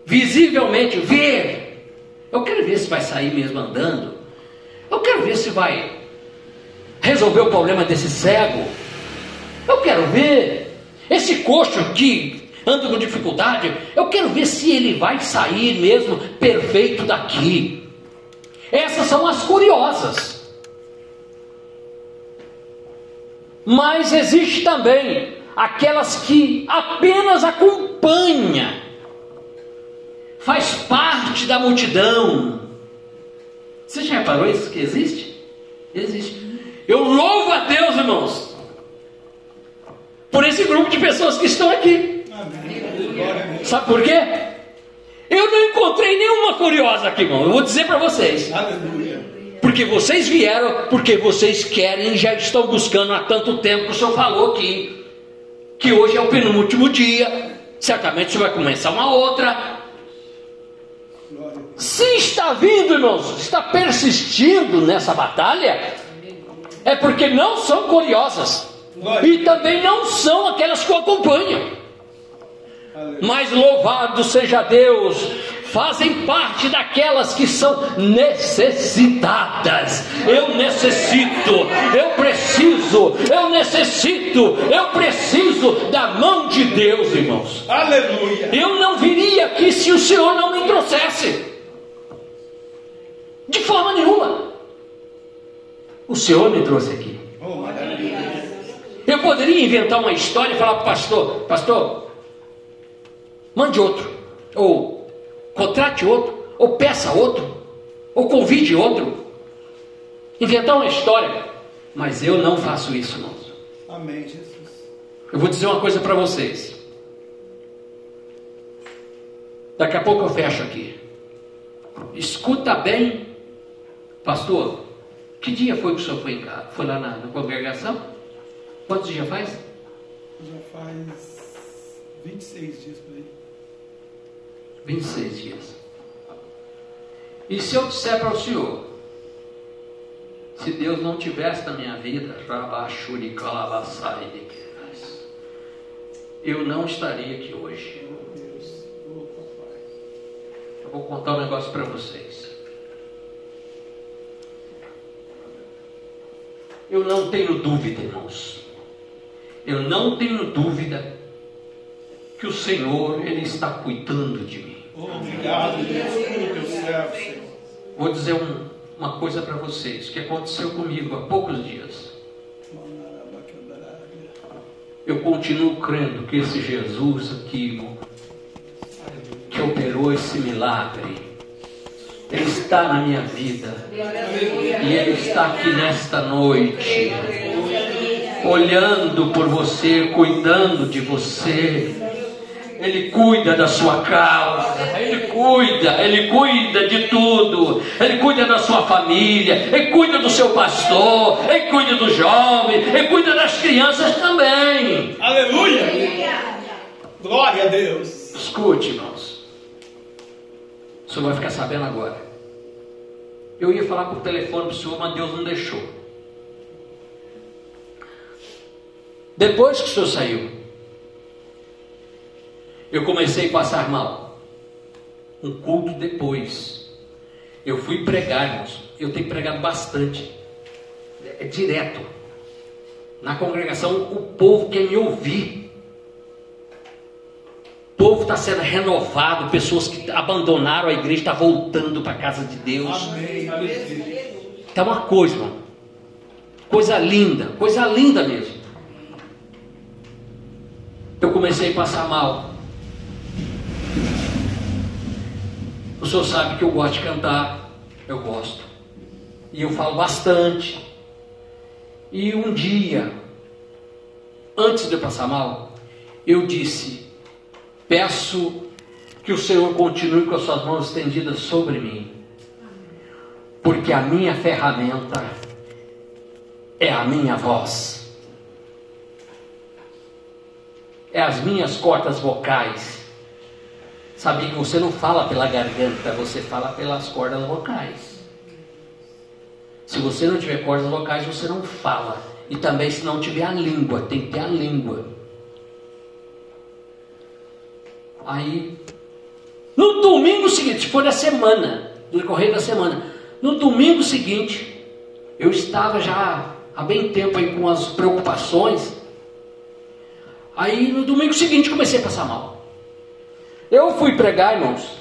visivelmente ver. Eu quero ver se vai sair mesmo andando. Eu quero ver se vai resolver o problema desse cego. Eu quero ver esse coxo aqui anda com dificuldade. Eu quero ver se ele vai sair mesmo perfeito daqui. Essas são as curiosas. Mas existe também aquelas que apenas acompanha, faz parte da multidão. Você já reparou isso que existe? Existe. Eu louvo a Deus, irmãos, por esse grupo de pessoas que estão aqui. Sabe por quê? Eu não encontrei nenhuma curiosa aqui, irmão. Eu vou dizer para vocês. Aleluia. Porque vocês vieram, porque vocês querem e já estão buscando há tanto tempo que o senhor falou aqui. Que hoje é o penúltimo dia. Certamente você vai começar uma outra. Se está vindo, irmãos, está persistindo nessa batalha, é porque não são curiosas. E também não são aquelas que o acompanham. Mas louvado seja Deus, fazem parte daquelas que são necessitadas. Eu necessito, eu preciso, eu necessito, eu preciso da mão de Deus, irmãos. Aleluia. Eu não viria aqui se o Senhor não me trouxesse. De forma nenhuma. O Senhor me trouxe aqui. Eu poderia inventar uma história e falar para o pastor: Pastor, mande outro. Ou contrate outro. Ou peça outro. Ou convide outro. Inventar uma história. Mas eu não faço isso, irmãos. Amém, Jesus. Eu vou dizer uma coisa para vocês. Daqui a pouco eu fecho aqui. Escuta bem, pastor. Que dia foi que o senhor foi, em casa? foi lá na, na congregação? Quantos dias faz? Já faz 26 dias por aí. 26 dias. E se eu disser para o senhor, se Deus não tivesse na minha vida, eu não estaria aqui hoje. Eu vou contar um negócio para vocês. Eu não tenho dúvida, irmãos. Eu não tenho dúvida que o Senhor ele está cuidando de mim. Obrigado, Deus, pelo teu servo, Senhor. Vou dizer um- uma coisa para vocês que aconteceu comigo há poucos dias. Eu continuo crendo que esse Jesus aqui, que operou esse milagre, ele está na minha vida. E Ele está aqui nesta noite, olhando por você, cuidando de você. Ele cuida da sua causa, Ele cuida, Ele cuida de tudo, Ele cuida da sua família, Ele cuida do seu pastor, Ele cuida do jovem, Ele cuida das crianças também. Aleluia. Glória a Deus. Escute, irmãos. O senhor vai ficar sabendo agora. Eu ia falar por telefone para o senhor, mas Deus não deixou. Depois que o senhor saiu, eu comecei a passar mal. Um culto depois. Eu fui pregar, irmãos. Eu tenho pregado bastante. É direto. Na congregação, o povo quer me ouvir. O povo está sendo renovado, pessoas que abandonaram a igreja estão voltando para a casa de Deus. Amém. Está uma coisa, irmão. Coisa linda, coisa linda mesmo. Eu comecei a passar mal. O senhor sabe que eu gosto de cantar, eu gosto. E eu falo bastante. E um dia, antes de eu passar mal, eu disse: Peço que o Senhor continue com as suas mãos estendidas sobre mim, porque a minha ferramenta é a minha voz, é as minhas cordas vocais. Sabia que você não fala pela garganta, você fala pelas cordas vocais. Se você não tiver cordas vocais, você não fala. E também se não tiver a língua, tem que ter a língua. Aí, no domingo seguinte, foi da semana, do decorrer da semana, no domingo seguinte, eu estava já há bem tempo aí com as preocupações. Aí no domingo seguinte comecei a passar mal. Eu fui pregar, irmãos.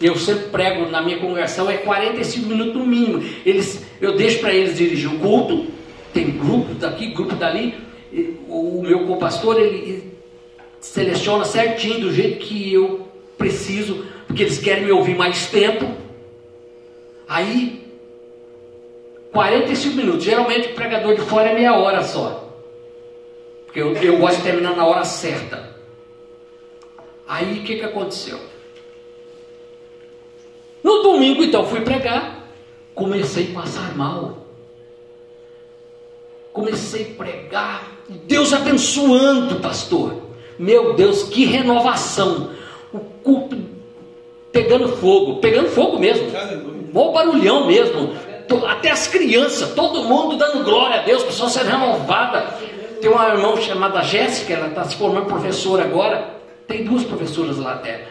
Eu sempre prego na minha congregação, é 45 minutos no mínimo. Eles, eu deixo para eles dirigir o culto. Tem grupo daqui, grupo dali. O meu compastor, ele, ele seleciona certinho do jeito que eu preciso, porque eles querem me ouvir mais tempo. Aí, 45 minutos. Geralmente o pregador de fora é meia hora só. Porque eu, eu gosto de terminar na hora certa. Aí o que, que aconteceu? No domingo, então, fui pregar. Comecei a passar mal. Comecei a pregar. Deus abençoando, pastor. Meu Deus, que renovação. O culto pegando fogo, pegando fogo mesmo. Bom barulhão mesmo. Até as crianças, todo mundo dando glória a Deus, pessoa sendo renovada. Tem uma irmã chamada Jéssica, ela está se formando professora agora. Tem duas professoras lá até.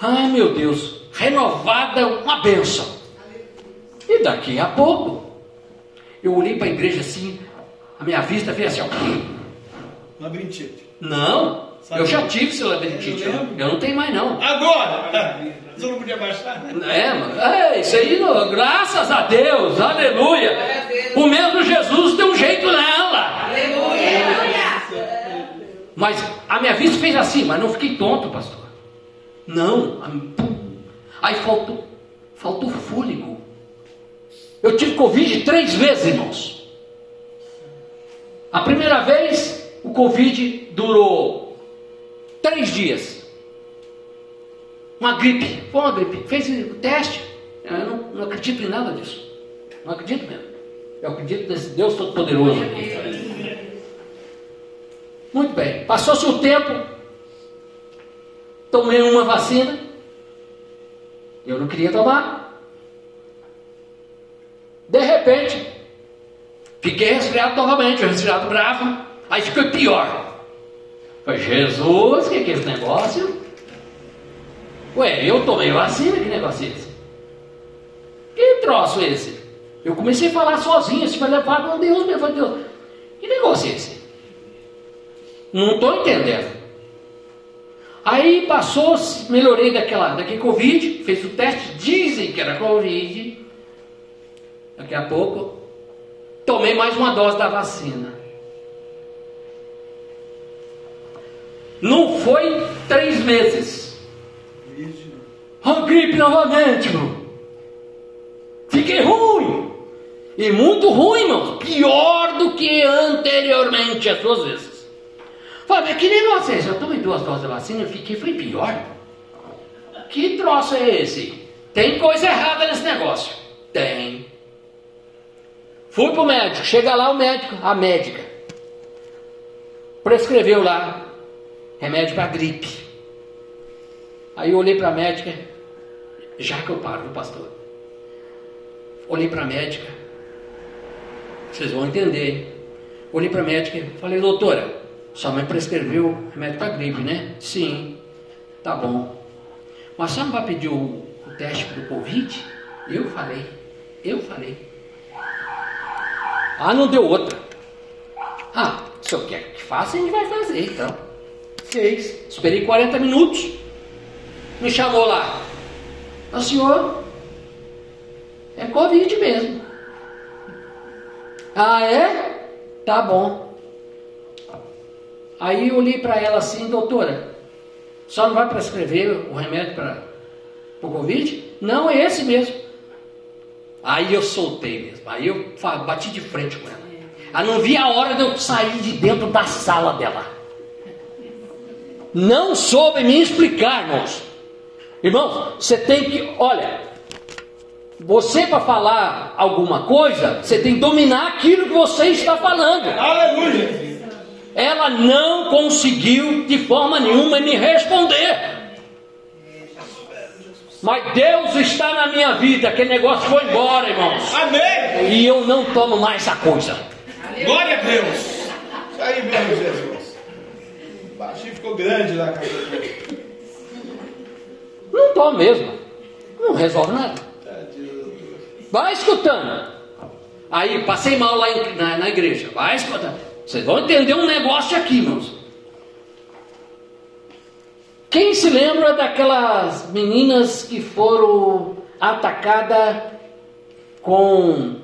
Ai meu Deus, renovada, uma benção. E daqui a pouco, eu olhei para a igreja assim, a minha vista fez assim, ó. Labirintite. Não, eu já tive esse labirintite. Eu. Eu não tenho mais não. Agora! Você não podia baixar, né? É, mano. É, isso aí, graças a Deus, aleluia. O mesmo Jesus deu um jeito nela. Mas a minha vista fez assim, mas não fiquei tonto, pastor. Não. Aí faltou, faltou fôlego. Eu tive Covid três vezes, irmãos. A primeira vez, o Covid durou três dias. Uma gripe, foi uma gripe. Fez o teste. Eu não, não acredito em nada disso. Não acredito mesmo. Eu acredito nesse Deus Todo-Poderoso. Muito bem. Passou-se o tempo. Tomei uma vacina. Eu não queria tomar. De repente, fiquei resfriado novamente, resfriado bravo. Aí ficou pior. Falei, Jesus, o que, que é esse negócio? Ué, eu tomei vacina, que negócio é esse? Que troço é esse? Eu comecei a falar sozinho, assim, falei, meu Deus, meu Deus. Que negócio é esse? Não estou entendendo. Aí passou, melhorei daquela, daquele Covid, fez o teste, dizem que era Covid. Daqui a pouco, tomei mais uma dose da vacina. Não foi três meses. A gripe novamente, irmão. Fiquei ruim. E muito ruim, irmão. Pior do que anteriormente, as duas vezes. Falei, mas que é esse? Eu tomei duas doses da vacina e fiquei, falei, pior? Que troço é esse? Tem coisa errada nesse negócio. Tem. Fui pro médico. Chega lá o médico, a médica. Prescreveu lá remédio para gripe. Aí eu olhei para a médica, já que eu paro, viu, pastor? Olhei para a médica, vocês vão entender. Olhei para a médica e falei, doutora, sua mãe prescreveu remédio para gripe, né? Sim, tá bom. Mas só não vai pedir o, o teste do Covid? Eu falei, eu falei. Ah, não deu outra. Ah, se o senhor quer que faça, a gente vai fazer então. Fez. Esperei 40 minutos. Me chamou lá. O senhor, é Covid mesmo. Ah, é? Tá bom. Aí eu olhei para ela assim, doutora, só não vai prescrever o remédio para o Covid? Não, é esse mesmo. Aí eu soltei mesmo. Aí eu bati de frente com ela. Ela não via a hora de eu sair de dentro da sala dela. Não soube me explicar, irmãos. Irmãos, você tem que, olha, você para falar alguma coisa, você tem que dominar aquilo que você está falando. Aleluia! Ela não conseguiu de forma nenhuma me responder. Mas Deus está na minha vida, aquele negócio foi embora, irmãos. Amém! E eu não tomo mais essa coisa. Glória a Deus! Isso aí mesmo, Jesus. O baixinho ficou grande lá. Não tomo mesmo. Não resolve nada. Vai escutando. Aí, passei mal lá em- na, na igreja. Vai escutando. Vocês vão entender um negócio aqui, irmãos. Quem se lembra daquelas meninas que foram atacadas com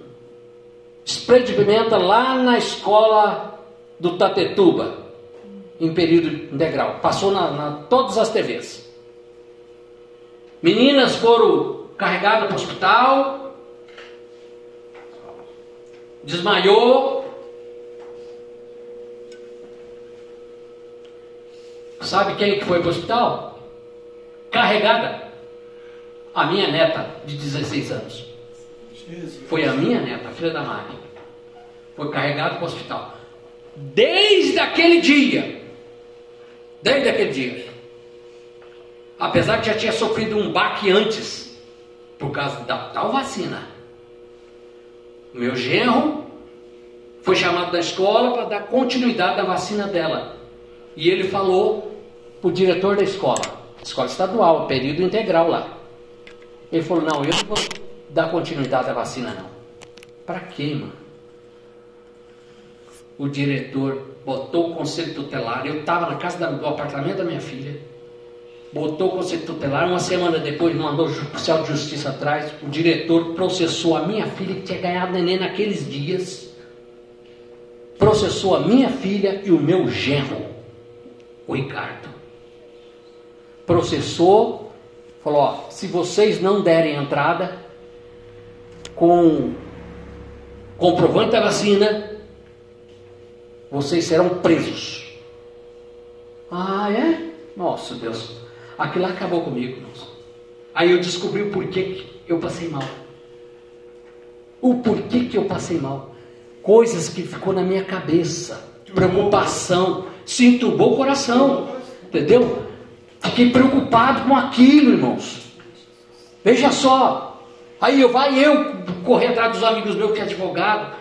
spray de pimenta lá na escola do Tatetuba, em período integral? Passou na, na todas as TVs. Meninas foram carregadas para o hospital, desmaiou. Sabe quem que foi para o hospital? Carregada. A minha neta de 16 anos. Foi a minha neta, a filha da Mari. Foi carregada para o hospital. Desde aquele dia. Desde aquele dia. Apesar que já tinha sofrido um baque antes. Por causa da tal vacina. Meu genro foi chamado da escola para dar continuidade da vacina dela. E ele falou para o diretor da escola, escola estadual, período integral lá. Ele falou: Não, eu não vou dar continuidade à vacina, não. Para quê, mano? O diretor botou o conselho tutelar. Eu estava na casa do apartamento da minha filha. Botou o conselho tutelar. Uma semana depois mandou o oficial de justiça atrás. O diretor processou a minha filha, que tinha ganhado neném naqueles dias. Processou a minha filha e o meu genro, o Ricardo. Processou, falou: ó, se vocês não derem entrada com comprovante da vacina, vocês serão presos. Ah, é? Nossa, Deus. Aquilo acabou comigo. Aí eu descobri o porquê que eu passei mal. O porquê que eu passei mal. Coisas que ficou na minha cabeça. Preocupação. Se entubou o coração. Entendeu? Fiquei preocupado com aquilo, irmãos. Veja só. Aí eu vai eu correr atrás dos amigos meus que é advogado.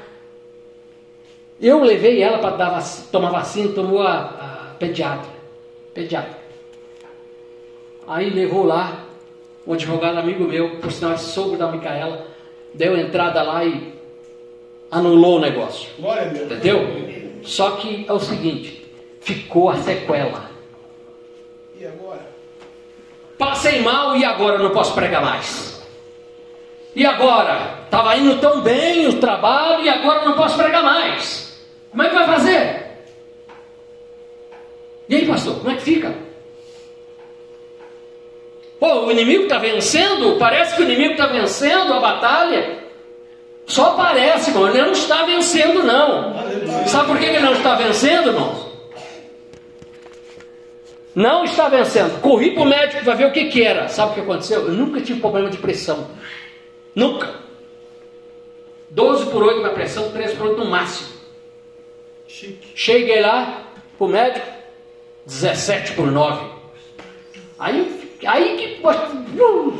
Eu levei ela para tomar vacina, tomou a, a pediatra. Pediatra. Aí levou lá, um advogado amigo meu, por sinal é sogro da Micaela, deu entrada lá e anulou o negócio. Glória. Entendeu? Só que é o seguinte, ficou a sequela. E agora? Passei mal e agora não posso pregar mais. E agora? Estava indo tão bem o trabalho e agora não posso pregar mais. Como é que vai fazer? E aí, pastor, como é que fica? Pô, o inimigo está vencendo? Parece que o inimigo está vencendo a batalha. Só parece, irmão. Ele não está vencendo, não. Sabe por que ele não está vencendo, irmãos? Não está vencendo. Corri para o médico para ver o que, que era. Sabe o que aconteceu? Eu nunca tive problema de pressão. Nunca. 12 por 8 na pressão, 13 por 8 no máximo. Chique. Cheguei lá pro médico, 17 por 9. Aí, aí que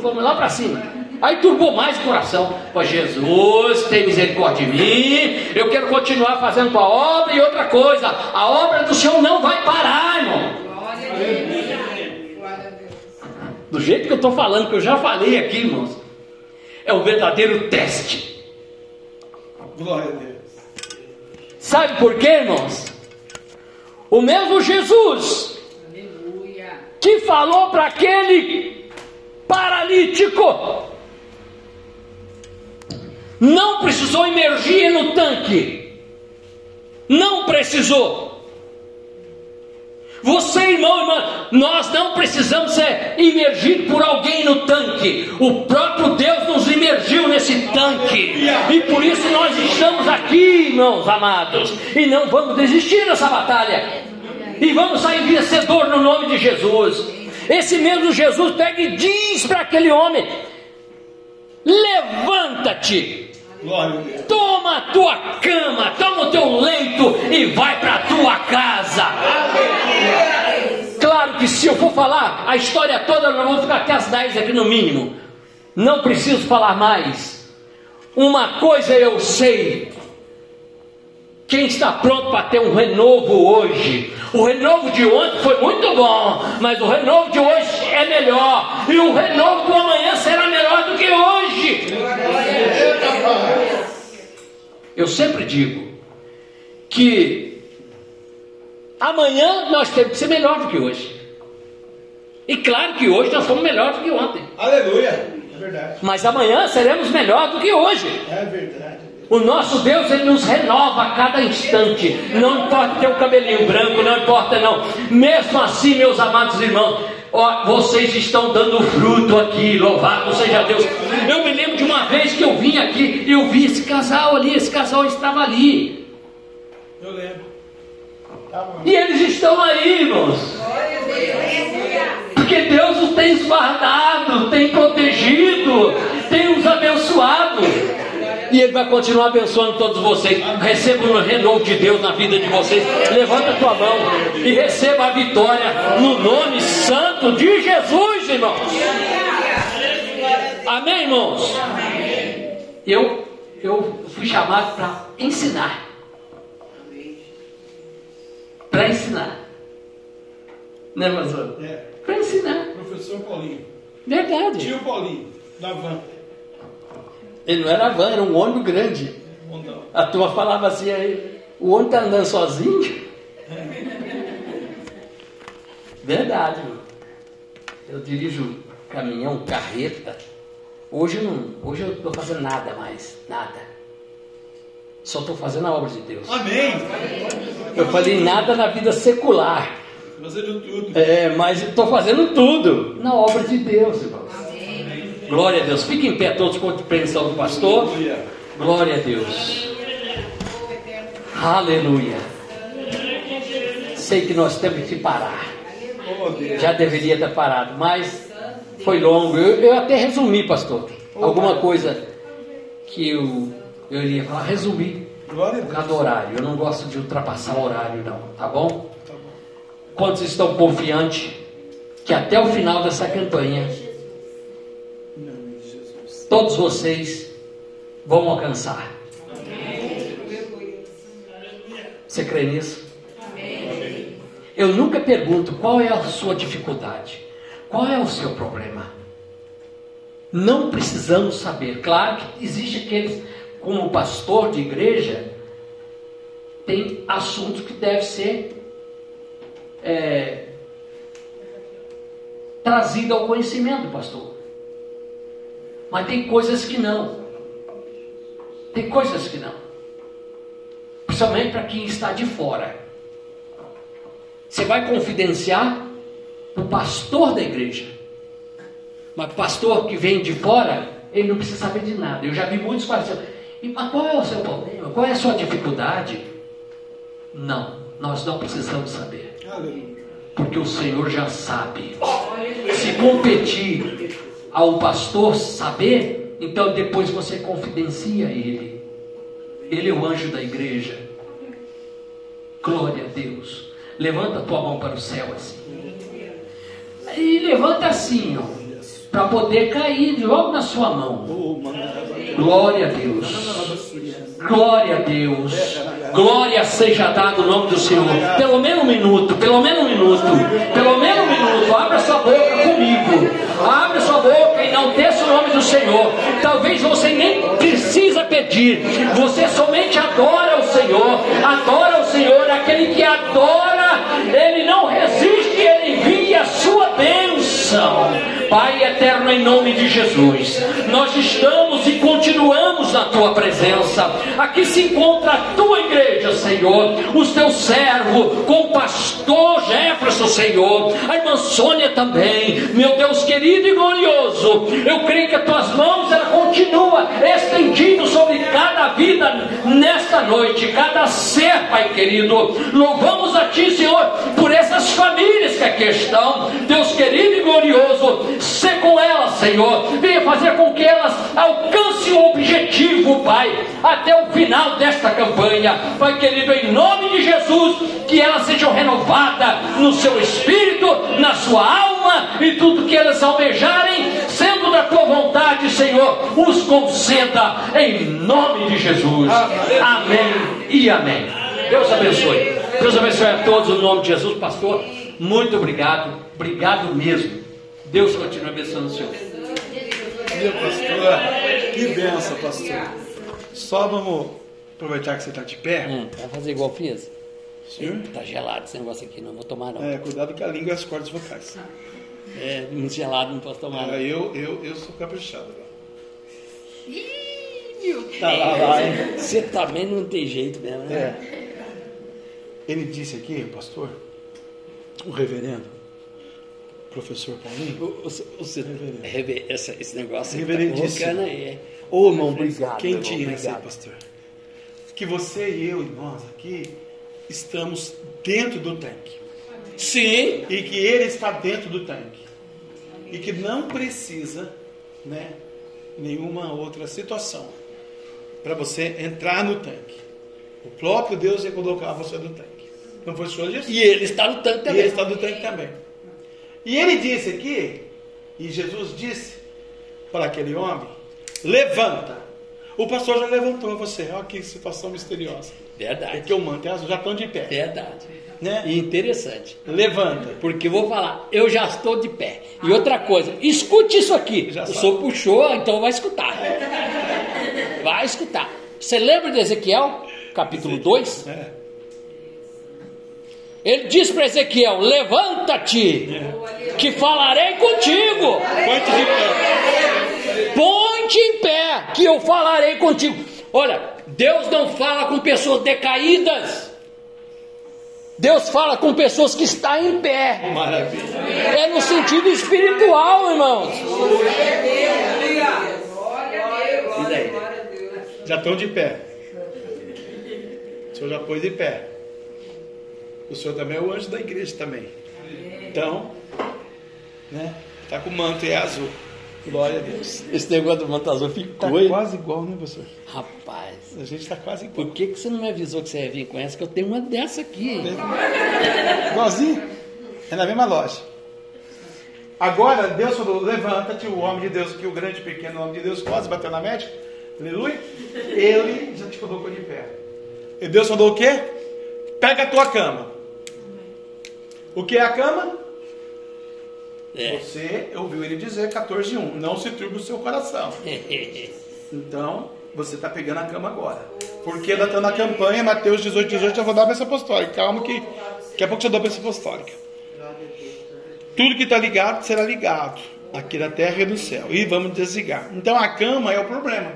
fomos lá para cima. Aí turbou mais o coração. Pô, Jesus, tem misericórdia de mim. Eu quero continuar fazendo tua obra e outra coisa. A obra do Senhor não vai parar, irmão. Do jeito que eu estou falando, que eu já falei aqui, irmãos. É o verdadeiro teste. Glória a Deus. Sabe por quê, irmãos? O mesmo Jesus Aleluia. que falou para aquele paralítico, não precisou emergir no tanque, não precisou. Você, irmão, irmã, nós não precisamos ser imergidos por alguém no tanque. O próprio Deus nos imergiu nesse tanque. E por isso nós estamos aqui, irmãos amados. E não vamos desistir dessa batalha. E vamos sair vencedor no nome de Jesus. Esse mesmo Jesus pega e diz para aquele homem: Levanta-te. Toma a tua cama, toma o teu leito e vai para a tua casa. Falar a história toda, nós vamos ficar até as 10 aqui no mínimo. Não preciso falar mais. Uma coisa eu sei. Quem está pronto para ter um renovo hoje? O renovo de ontem foi muito bom, mas o renovo de hoje é melhor. E o renovo do amanhã será melhor do que hoje. Eu sempre digo que amanhã nós temos que ser melhor do que hoje. E claro que hoje nós somos melhor do que ontem. Aleluia. É verdade. Mas amanhã seremos melhor do que hoje. É verdade. O nosso Deus, Ele nos renova a cada instante. Não importa ter o cabelinho branco, não importa não. Mesmo assim, meus amados irmãos, ó, vocês estão dando fruto aqui. Louvado seja Deus. Eu me lembro de uma vez que eu vim aqui e eu vi esse casal ali. Esse casal estava ali. Eu lembro. Tá bom. E eles estão aí, irmãos. Glória a Deus. Porque Deus os tem guardado, tem protegido, tem os abençoado. E Ele vai continuar abençoando todos vocês. Receba o renovo de Deus na vida de vocês. Levanta a tua mão e receba a vitória no nome santo de Jesus, irmãos. Amém, irmãos? Eu, eu fui chamado para ensinar. para ensinar. Né, pastor? É. Para ensinar. Professor Paulinho. Verdade. Tio Paulinho, da van. Ele não era van, era um ônibus grande. Montão. A turma falava assim, aí, o ônibus tá andando sozinho. Verdade, mano. Eu dirijo caminhão, carreta. Hoje eu não, hoje eu estou fazendo nada mais, nada. Só estou fazendo a obra de Deus. Amém. Eu falei nada na vida secular. Fazendo tudo. É, mas estou fazendo tudo na obra de Deus, irmãos. Glória a Deus. Fiquem em pé todos com a compreensão do pastor. Glória a Deus. Aleluia. Sei que nós temos que parar. Oh. Já deveria ter parado, mas foi longo. Eu, eu até resumi, pastor. Alguma coisa que eu, eu iria falar, resumi Glória a por Deus. causa do horário. Eu não gosto de ultrapassar o horário, não. Tá bom? Quantos estão confiantes que até o final dessa campanha todos vocês vão alcançar? Você crê nisso? Eu nunca pergunto qual é a sua dificuldade, qual é o seu problema. Não precisamos saber. Claro que existe aqueles, como pastor de igreja, tem assuntos que devem ser é, trazido ao conhecimento, pastor. Mas tem coisas que não. Tem coisas que não. Principalmente para quem está de fora. Você vai confidenciar o pastor da igreja. Mas pastor que vem de fora, ele não precisa saber de nada. Eu já vi muitos "E, mas qual é o seu problema? Qual é a sua dificuldade? Não, nós não precisamos saber. Porque o Senhor já sabe. Se competir ao pastor saber, então depois você confidencia ele. Ele é o anjo da igreja. Glória a Deus. Levanta a tua mão para o céu assim. E levanta assim, ó. Para poder cair logo na sua mão. Glória a Deus. Glória a Deus. Glória seja dada o nome do Senhor. Pelo menos um minuto, pelo menos um minuto, pelo menos um minuto. Abra sua boca comigo. Abra sua boca e não desça o nome do Senhor. Talvez você nem precisa pedir. Você somente adora o Senhor. Adora o Senhor. Aquele que adora, ele não resiste, ele envia a sua bênção. Pai eterno, em nome de Jesus, nós estamos e continuamos na tua presença. Aqui se encontra a tua igreja, Senhor, os teus servos, com o pastor Jefferson, Senhor, a irmã Sônia também, meu Deus querido e glorioso. Eu creio que as tuas mãos ela continua estendido sobre cada vida nesta noite, cada ser, Pai querido. Louvamos a Ti, Senhor, por essas famílias que aqui estão, Deus querido e glorioso. Ser com elas, Senhor. Venha fazer com que elas alcancem o objetivo, Pai, até o final desta campanha. Pai querido, em nome de Jesus, que elas sejam renovadas no seu espírito, na sua alma e tudo que elas almejarem, sendo da tua vontade, Senhor, os conceda em nome de Jesus. Amém e amém. Deus abençoe. Deus abençoe a todos, em nome de Jesus, pastor. Muito obrigado, obrigado mesmo. Deus continue abençoando o senhor. Meu pastor. Que benção, pastor. Só vamos aproveitar que você está de pé. vai fazer igual fiz? Senhor? Tá gelado esse negócio aqui, não vou tomar não. É, cuidado com a língua e as cordas vocais. É, muito gelado, não posso tomar. Ah, eu, eu, eu sou caprichado. lá. Tá lá, lá, hein? Você também não tem jeito mesmo, né? É. Ele disse aqui, pastor, o reverendo, professor Paulinho. O, o, o, Reverendo. reve- essa- esse negócio tá Reverendíssimo. colocando aí. Ô, irmão, Obrigado, quem aí, obrigado. pastor? Que você e eu e nós aqui estamos dentro do tanque. Sim. E que ele está dentro do tanque. E que não precisa, né, nenhuma outra situação para você entrar no tanque. O próprio Deus ia colocar você no tanque. Não foi o Senhor Jesus? E ele está no tanque E também. ele está no tanque também. E ele disse aqui, e Jesus disse para aquele homem: Levanta O pastor já levantou você. Olha que situação misteriosa. Verdade. Porque o manto é azul, já estão de pé. Verdade. Né? E interessante. Levanta. Porque vou falar, eu já estou de pé. E outra coisa, escute isso aqui. Já o senhor puxou, então vai escutar. Vai escutar. Você lembra de Ezequiel, capítulo 2? É. Ele diz para Ezequiel: Levanta-te, que falarei contigo. Ponte em pé, que eu falarei contigo. Olha, Deus não fala com pessoas decaídas. Deus fala com pessoas que estão em pé. Maravilha. É no sentido espiritual, irmãos. Já estão de pé. O senhor já pôs de pé. O senhor também é o anjo da igreja também. Então, né? Tá com o manto e é azul. Glória a Deus. Esse negócio do manto azul Tá ficou. hein? quase igual, né, pastor? Rapaz, A gente tá quase igual. por que, que você não me avisou que você ia vir com essa? Que eu tenho uma dessa aqui. Igualzinho. É na mesma loja. Agora, Deus falou: levanta-te, o homem de Deus, que o grande e pequeno homem de Deus quase bateu na médica. Aleluia. Ele já te colocou de pé. E Deus falou o quê? Pega a tua cama. O que é a cama? É. Você ouviu ele dizer 14.1. Não se turbe o seu coração. Então, você está pegando a cama agora. Porque ela está na campanha, Mateus 18, 18, já vou dar a bênção apostólica. Calma que daqui a pouco eu dou a bênção apostólica. Tudo que está ligado será ligado. Aqui na terra e no céu. E vamos desligar. Então a cama é o problema.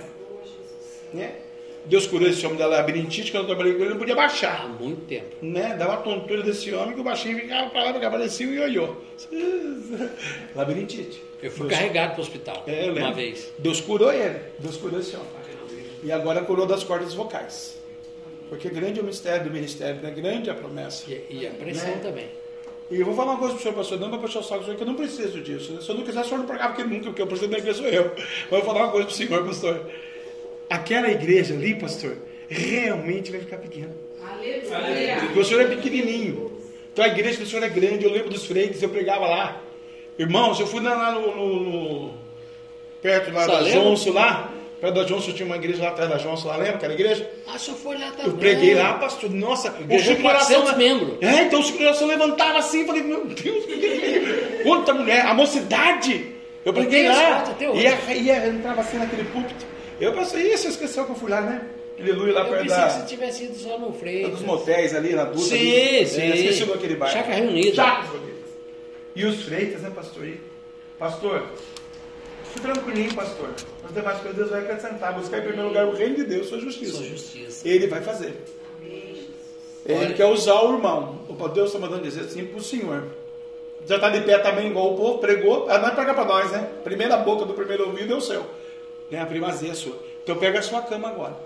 Né? Deus curou esse homem da labirintite, quando eu trabalhei com ele, ele não podia Há baixar. muito tempo. Né? Dava uma tontura desse homem que o baixinho ficava para lá, ficava parecia um ioiô. Labirintite. Eu fui Deus- carregado para o hospital é, uma vez. Deus curou ele. Deus curou esse homem. E agora curou das cordas vocais. Porque grande é o mistério do ministério, né? grande é a promessa. E, e a pressão Né? também. E eu vou falar uma coisa para o senhor, pastor, não para puxar o saco senhor, que eu não preciso disso. né? Se eu não quiser, o senhor não pagava, porque nunca, porque o presidente da igreja sou eu. Mas eu vou falar uma coisa para o senhor, pastor. Aquela igreja ali, pastor, realmente vai ficar pequena. Aleluia. Porque o senhor é pequenininho. Então a igreja do senhor é grande. Eu lembro dos freios, eu pregava lá. Irmãos, eu fui lá, lá no, no- no- perto lá da? Jonso lá. Perto da Jonso tinha uma igreja lá atrás da Jonso lá, lembra aquela igreja? Ah, só foi lá também. Eu preguei lá, pastor. Nossa, o Igreja ciclo de oração 400 lá- membros. É, então o ciclo de oração levantava assim. Falei, meu Deus, que que- quanta mulher. A mocidade. Eu preguei lá. até hoje. Ia, ia, entrava assim naquele púlpito. Eu pensei, você esqueceu que eu fui lá, né? Aleluia, lá Eu perto da, você tivesse ido só no freio. dos motéis ali na Dutra. Sim, ali. sim. É, esqueci daquele bairro. Chácara Reunida. Chácara Reunida. E os freitas, né, pastor? E, pastor, fique tranquilinho, pastor. As demais coisas Deus vai acrescentar. Buscar em primeiro lugar o reino de Deus, sua justiça. Sua justiça. Ele vai fazer. Ele quer usar o irmão. O Deus está mandando dizer assim para o Senhor. Já está de pé também, igual o povo pregou. Ah, não é pregar para nós, né? Primeira boca do primeiro ouvido é o seu. Né? A primazia é sua. Então pega a sua cama agora.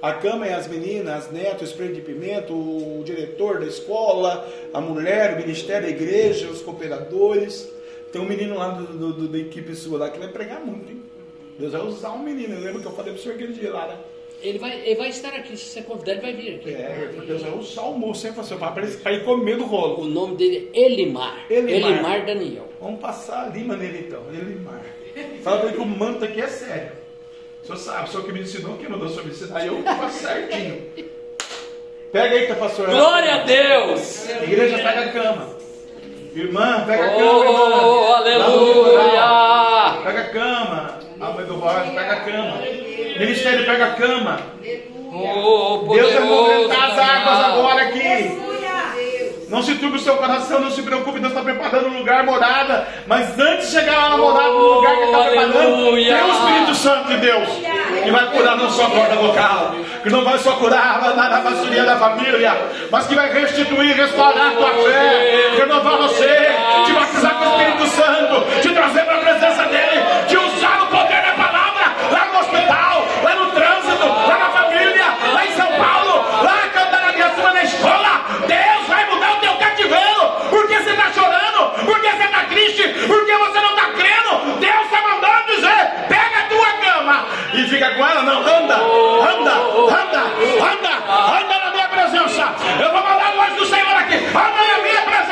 A cama é as meninas, as netas, o spray de pimenta, o diretor da escola, a mulher, o ministério da igreja, os cooperadores. Tem um menino lá do, do- do- da equipe sua lá que vai pregar muito, hein? Deus vai usar um menino. Lembra que eu falei para o senhor aquele dia lá, né? Ele vai, ele vai estar aqui. Se você convidar, ele vai vir aqui. É, Deus vai usar o moço sempre assim, para ir comer do rolo. O nome dele é Elimar. Elimar. Elimar Daniel. Vamos passar a lima nele então, Elimar. Fala pra ele que o manto aqui é sério. O senhor sabe, o senhor que me ensinou, quem mandou o senhor me ensinar, aí eu faço certinho. Pega aí, que pastor. Glória a Deus! A igreja pega a cama. Irmã, pega a cama, Oh, irmã. aleluia! Pega a cama. A mãe do Roger, pega a cama. Ministério, pega a cama. Oh, Deus vai movimentar as águas agora aqui. Não se turbe o seu coração, não se preocupe, Deus está preparando um lugar, morada. Mas antes de chegar lá na morada, no lugar que Ele está preparando, tem o Espírito Santo de Deus. Que vai curar não só a corda vocal, que não vai só curar na vassourinha da família, mas que vai restituir, restaurar a tua fé, renovar você, te batizar com o Espírito Santo, te trazer para porque você está triste, porque você não está crendo. Deus está mandando dizer: pega a tua cama e fica com ela. Não, anda, anda, anda, anda, anda na minha presença. Eu vou mandar a voz do Senhor aqui, anda na minha presença.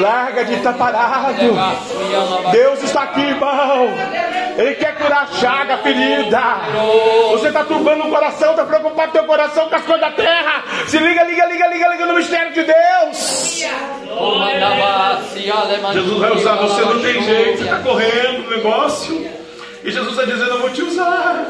Larga de estar parado. Deus está aqui, irmão. Ele quer curar a chaga, ferida. Você está turbando o coração, está preocupado com teu coração com as coisas da terra. Se liga, liga, liga, liga, liga no mistério de Deus. Jesus vai usar você, não tem jeito. Você está correndo no negócio. E Jesus está dizendo: Eu vou te usar.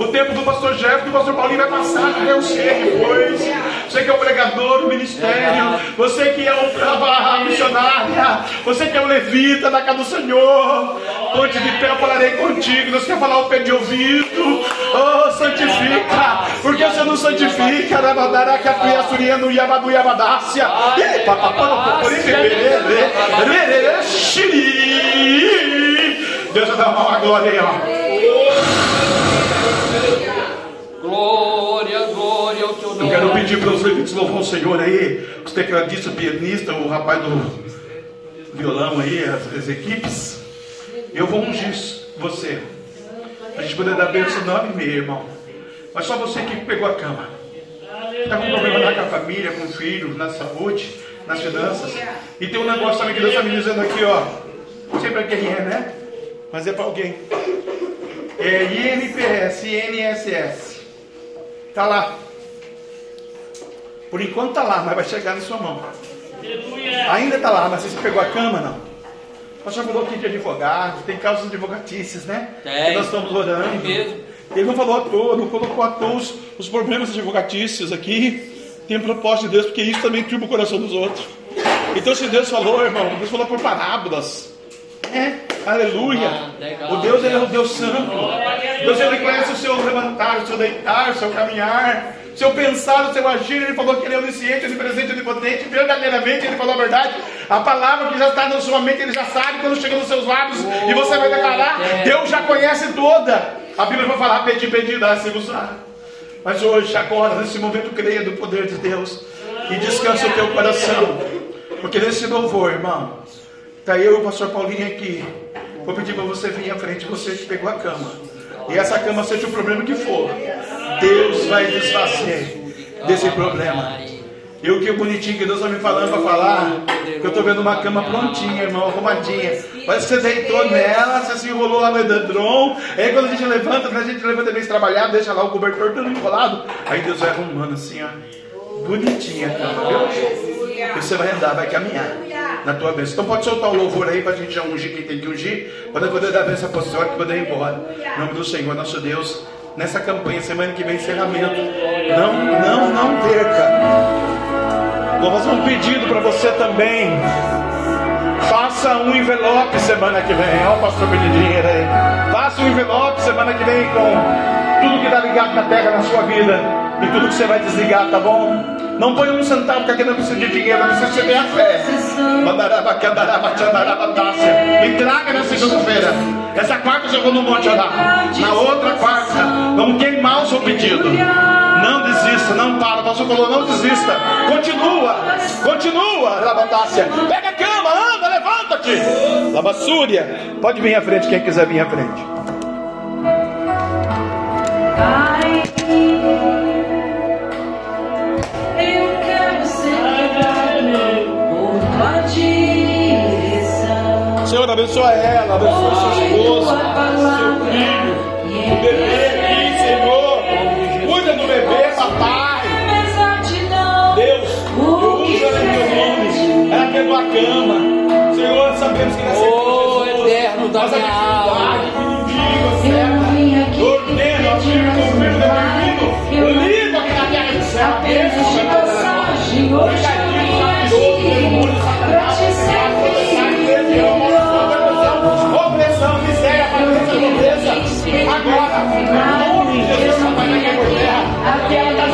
O tempo do pastor Jeff, do pastor Paulinho vai passar, eu sei depois. Você que é o pregador do ministério, você que é o missionária, você que é o levita da casa do Senhor. Ponte de pé, eu falarei contigo. Deus quer falar o pé de ouvido. Oh, santifica. Porque você não santifica? Rabadaraca, Priaçuria, no Yabadu, Yabadácia. Deus vai dar uma glória aí, ó. Quero pedir para os levitas louvar o Senhor aí, os tecladistas, o pianista, o rapaz do violão aí, as, as equipes. Eu vou ungir você. A gente poder dar bênção nove e meia, irmão. Mas só você que pegou a cama. Está com problema lá com a família, com o filho, na saúde, nas finanças. E tem um negócio também que Deus está me dizendo aqui, ó. Não sei para quem é, né? Mas é para alguém. É INPS, INSS. Tá lá. Por enquanto tá lá, mas vai chegar na sua mão. Ainda tá lá, mas você pegou a cama, não? O pastor falou aqui de advogado, tem causas advogatícias, né? Tem. Que nós estamos orando. Tem mesmo. Ele não falou à toa, não colocou à toa os, os problemas advogatícios aqui. Tem um propósito de Deus, porque isso também turba o coração dos outros. Então, se Deus falou, irmão, Deus falou por parábolas. É, aleluia. Ah, legal. o Deus ele é o Deus santo. Deus ele conhece o seu levantar, o seu deitar, o seu caminhar, seu pensar, seu agir. Ele falou que ele é onisciente, onipresente, onipotente. Verdadeiramente ele falou a verdade. A palavra que já está na sua mente, ele já sabe quando chega nos seus lábios. E você vai declarar. é. Deus já conhece toda. A Bíblia vai falar: pedi, pedi, dá-se usar. Mas hoje, agora, nesse momento, creia do poder de Deus e descansa o teu coração. Porque nesse louvor, irmão, está eu e o pastor Paulinho aqui. Vou pedir para você vir à frente, você que pegou a cama. E essa cama, seja o problema que for, Deus vai desfazer desse problema. E o que bonitinho que Deus está me falando para falar, que eu estou vendo uma cama prontinha, irmão, arrumadinha. Parece que você deitou nela, você se enrolou lá no edredom. Aí quando a gente levanta, quando a gente levanta bem trabalhar, deixa lá o cobertor todo enrolado. Aí Deus vai arrumando assim, ó. Bonitinha a cama, viu? E você vai andar, vai caminhar na tua bênção. Então pode soltar o louvor aí para a gente já ungir quem tem que ungir, para poder dar a bênção apostólica e poder ir embora. Em nome do Senhor, nosso Deus, nessa campanha, semana que vem, encerramento. Não, não, não perca. Vou fazer um pedido para você também. Faça um envelope semana que vem. Olha o pastor Benedinho aí. Faça um envelope semana que vem com tudo que está ligado na terra na sua vida e tudo que você vai desligar, tá bom? Não põe um centavo, porque aqui não precisa de dinheiro, não precisa ter a fé. Me traga na segunda-feira. Essa quarta eu já vou no monte orar. Na outra quarta, vamos queimar o seu pedido. Não desista, não para. O pastor falou, não desista. Continua, continua, Labatácia. Pega a cama, anda, levanta-te. Labassúria, pode vir à frente, quem quiser vir à frente. Pai, eu quero ser guiado por tua direção. Senhor, abençoa ela, abençoa sua esposa, seu filho, o bebê Ela pegou a cama. Senhor, sabemos que Ô, com Jesus. eterno da a minha dificuldade que me diga, Eu certo? vim aqui na terra do céu. apenas de passagem. Hoje eu vim aqui pra te servir. Opressão, miséria, falência, pobreza. Agora, em nome de Jesus, Papai, na guerra. Porque ela está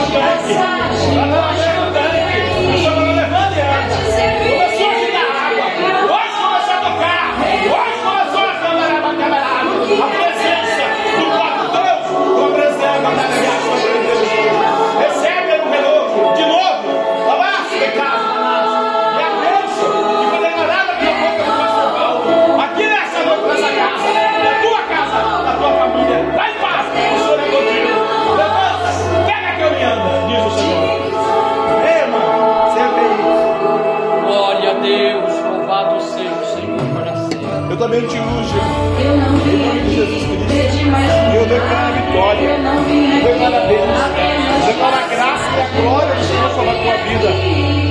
perante o Eu não vim aqui Cristo. mais Eu declaro a vitória. Eu não vim aqui declaro a bênção. Declaro a graça e a glória do Senhor sobre a tua vida.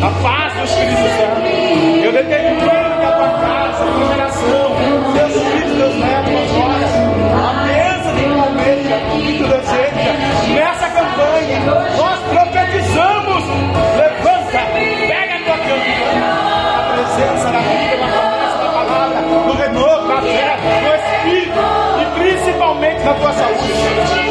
A paz do Espírito Santo. Eu determino que a tua casa, a tua geração, teus filhos, teus netos, as horas, a mesa do tu almeja, que tu deseja. Nessa campanha, nós na tua saúde. Assim.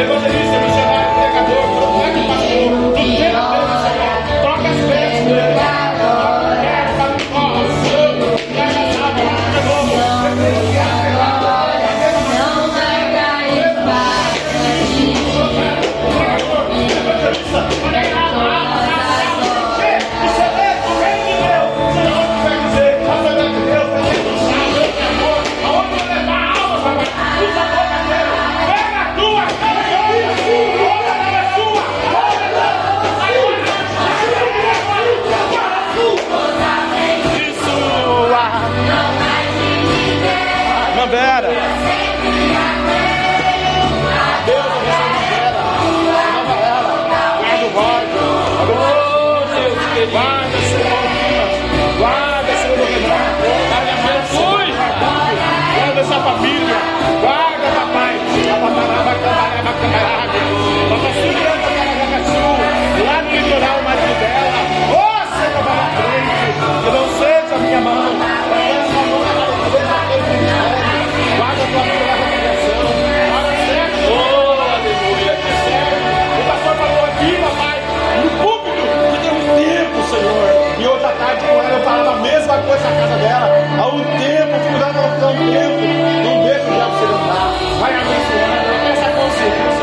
Hemos depois da casa dela. Há um tempo, dificuldade voltando um tempo. Não deixa o diabo se levantar. Vai abençoando, essa consciência.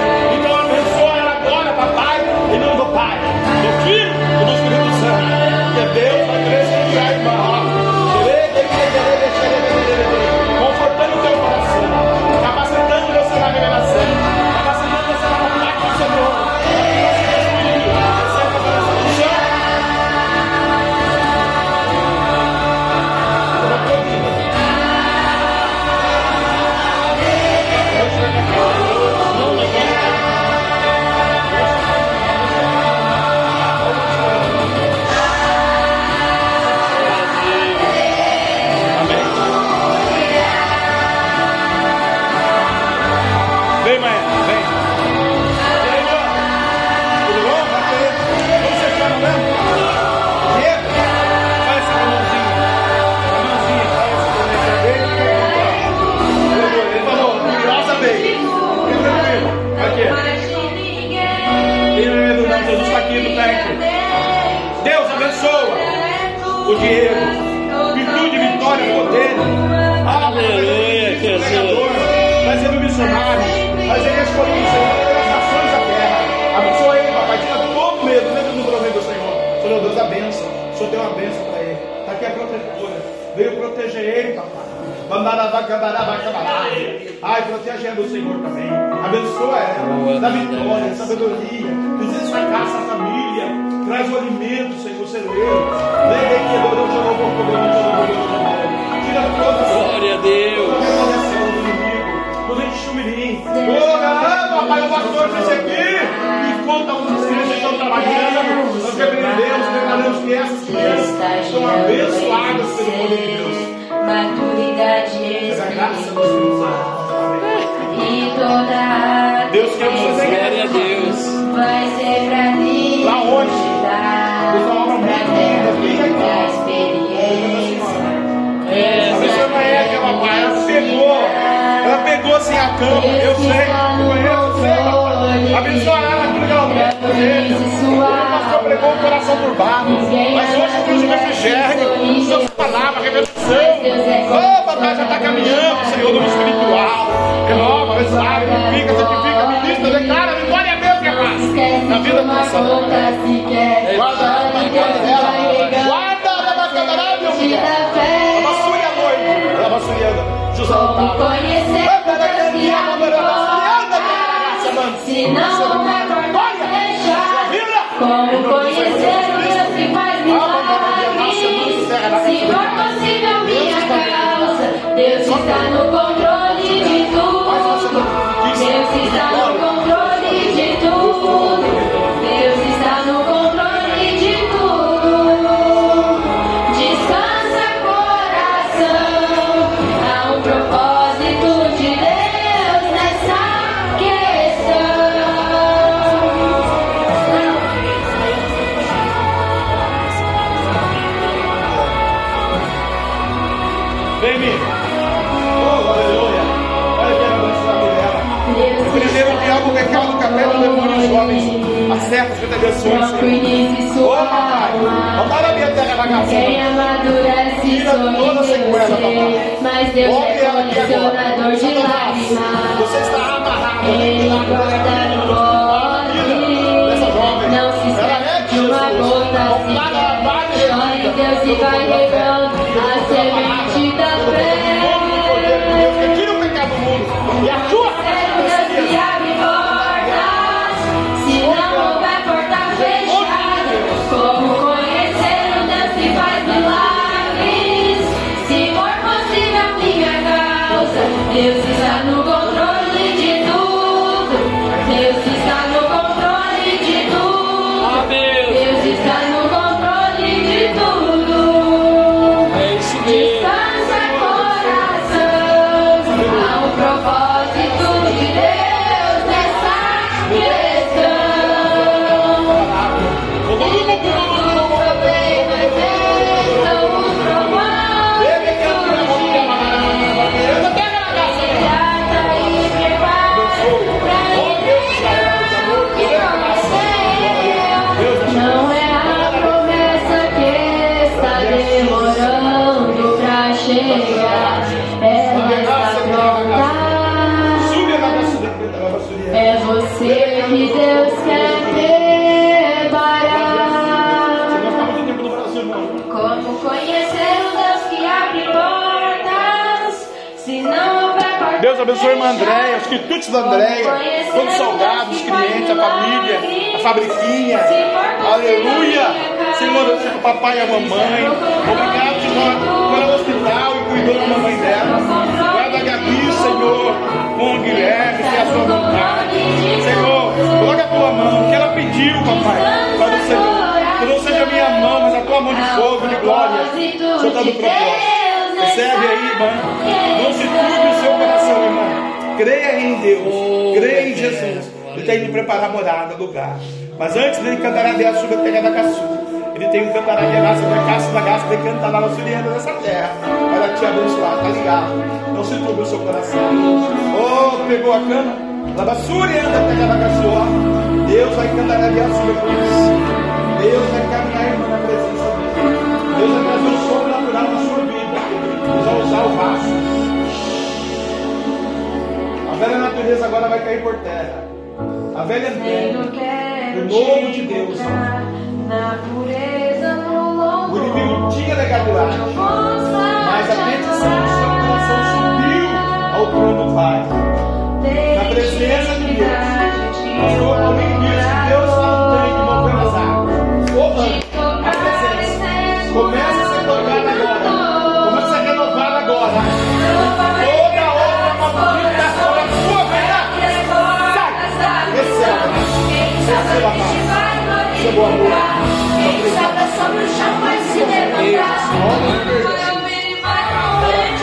Quem amadurece e toda. Mas Deus Ouve é condicionador de lágrimas. Ele guarda no gole. Não se esquece de uma gota sequer. Olha Deus e vai revelando a semente da fé. Tira o pecado do mundo. E a sua Andréia, os quitutes da Andréia, todos os soldados, os clientes, a família, a fabriquinha. Aleluia! Senhor, o papai e a mamãe. Obrigado, Senhor, pelo hospital e cuidou da mamãe dela. Guarda a Gabi, Senhor, com o Guilherme, se é a sua vontade. Senhor, coloca a tua mão, que ela pediu, papai, para o Senhor. Que não seja minha mão, mas a tua mão de fogo, de glória. Senhor está no propósito. Recebe aí, irmã. Não se turbe o seu coração, irmã. Creia em Deus. Creia em Jesus. Ele está indo preparar morada, lugar. Mas antes dele cantar a Deus sobre a terra da caçu, ele tem um cantar a graça da caça da graça de cantar lá no suriano dessa terra. Para te abençoar, tá ligado? Não se turbe o seu coração. Oh, pegou a cama? Suriano da terra da caçu, ó. Deus vai cantar a Deus sobre isso. Deus vai caminhar, na presença Vai usar o vaso. A velha natureza agora vai cair por terra. A velha quero o novo de Deus. O inimigo tinha Eu possa mas a petição do seu coração subiu ao trono do Pai. O. Quem salta sobre o chão vai se levantar.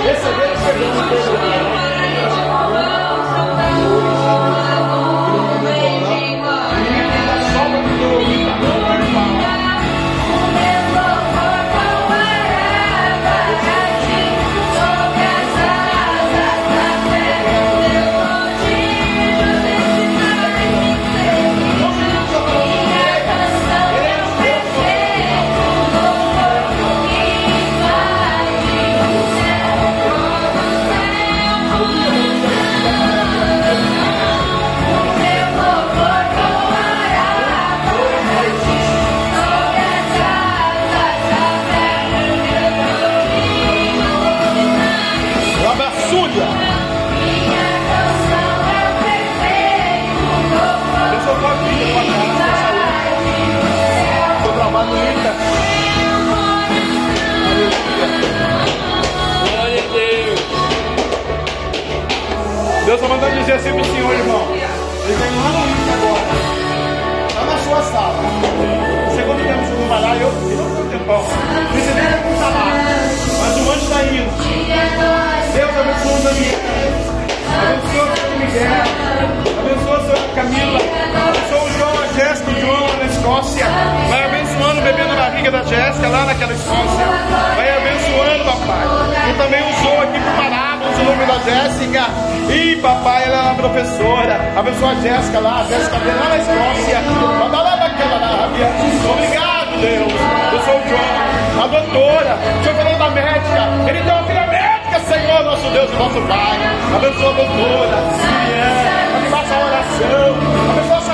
Receber o perdão de Deus. Deus está mandando dizer assim para o senhor, irmão. Ele vem lá no link agora. Está na sua sala. Segundo tempo, segundo vai lá, eu, não tenho tempão. Não sei nem como está lá. Mas o anjo está indo. Deus abençoe o Daniel. Abençoa o seu Miguel. Abençoa a sua Camila. Abençoa o Escócia. Vai abençoando o bebê na barriga da Jéssica lá naquela Escócia. Vai abençoando, papai. E também usou aqui para parábolas o nome da Jéssica. E papai, ela é uma professora. Abençoa a Jéssica lá, a Jéssica lá na Escócia. Obrigado, Deus. Eu sou o João, a doutora. O senhor falou da médica. Ele tem uma filha médica, Senhor, nosso Deus e nosso Pai. Abençoa a doutora, Siriane. Faça a oração. Abençoa a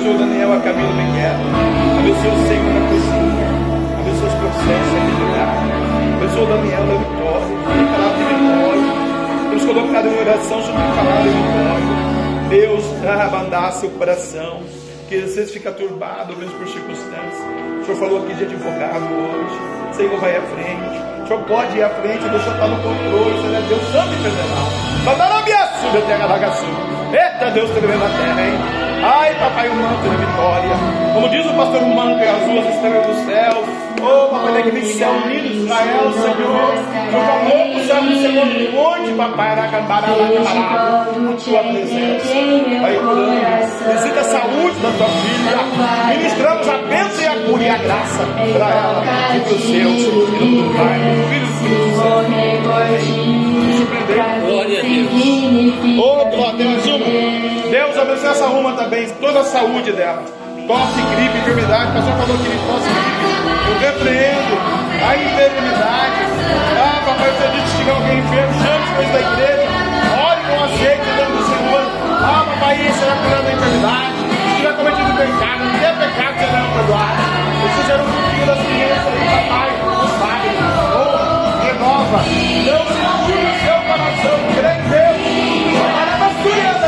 Abençoa o Daniel, a Camila, o Miguel. Abençoa o Senhor na cozinha. Abençoa os processos aqui de casa. Abençoa o Daniel da vitória. Palavra de vitória. Temos colocado em oração sobre a palavra de vitória. Deus, abandar seu coração. Que às vezes fica turbado, mesmo por circunstâncias. O Senhor falou aqui de advogado hoje. O Senhor vai à frente. O Senhor pode ir à frente, Deus só está no controle. O Senhor é Deus santo e federal. Padarabia, sube terra bagaçu. Eita Deus tremendo na terra, hein? Ai, papai, o manto da vitória. Como diz o pastor, o manto é as duas estrelas do céu. Oh, papai, daqui vem céu unido, Israel, Senhor. Falou pro céu do Senhor, onde, papai, aragambará, com tua presença. Vai curando. Visita a saúde da tua filha. Ministramos a bênção e a cura e a graça para ela e para os seus. Em nome do Pai, e do Espírito Santo. Glória a Deus. Ô, glória, tem mais uma. Deus abençoe essa uma também, toda a saúde dela. Tosse, gripe, enfermidade. O pastor falou que ele tosse, gripe. Eu repreendo a enfermidade. Ah, papai, você disse que tiver alguém enfermo, chame os coisas da igreja. Ore com aceite em nome do Senhor. Ah, papai, será curando a enfermidade. Se tiver cometido pecado, não tem pecado será perdoado. Isso será um pouquinho das crianças aí, papai, os pais. Renova. Não segura o seu coração, crê em Deus. Para a basura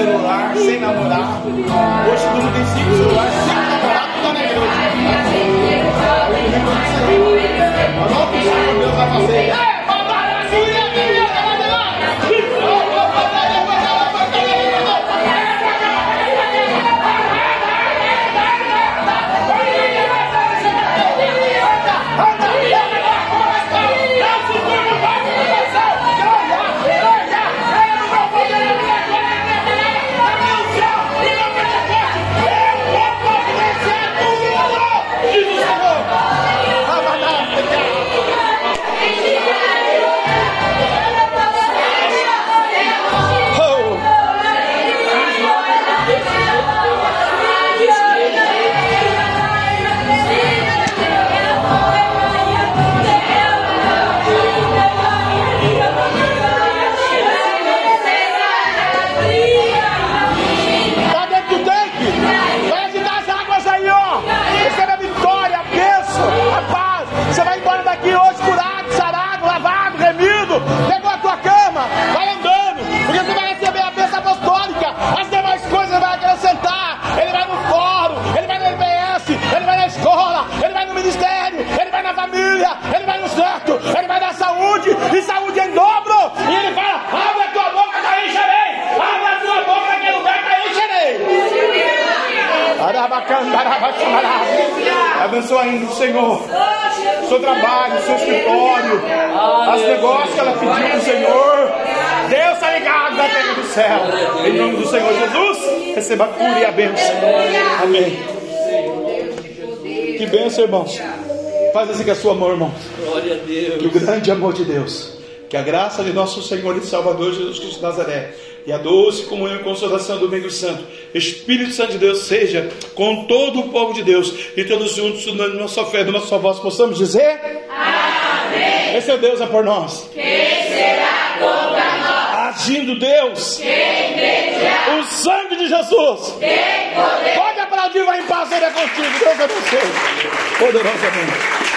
celular, sem namorar. Hoje todo mundo tem cinco celulares, cinco namorados, tudo na igreja. O Senhor Deus vai fazer. Abençoa ainda o Senhor. Seu trabalho, seu escritório, os negócios que ela pediu para o Senhor. Deus está ligado na terra do céu. Em nome do Senhor Jesus, receba a cura e a bênção. Amém. Que benção, irmãos. Faz assim com a sua mão, irmão. Glória a Deus. Que o grande amor de Deus, que a graça de nosso Senhor e Salvador Jesus Cristo de Nazaré, e a doce comunhão e consolação do Domingo Santo, Espírito Santo de Deus, seja com todo o povo de Deus, e todos juntos, na nossa fé, na nossa voz, possamos dizer: Amém. Esse é Deus é por nós. Quem será contra nós? Agindo Deus, Quem o sangue de Jesus. Quem poderá? Pode aplaudir, vai em paz, ele é contigo. Deus abençoe. Poderosamente.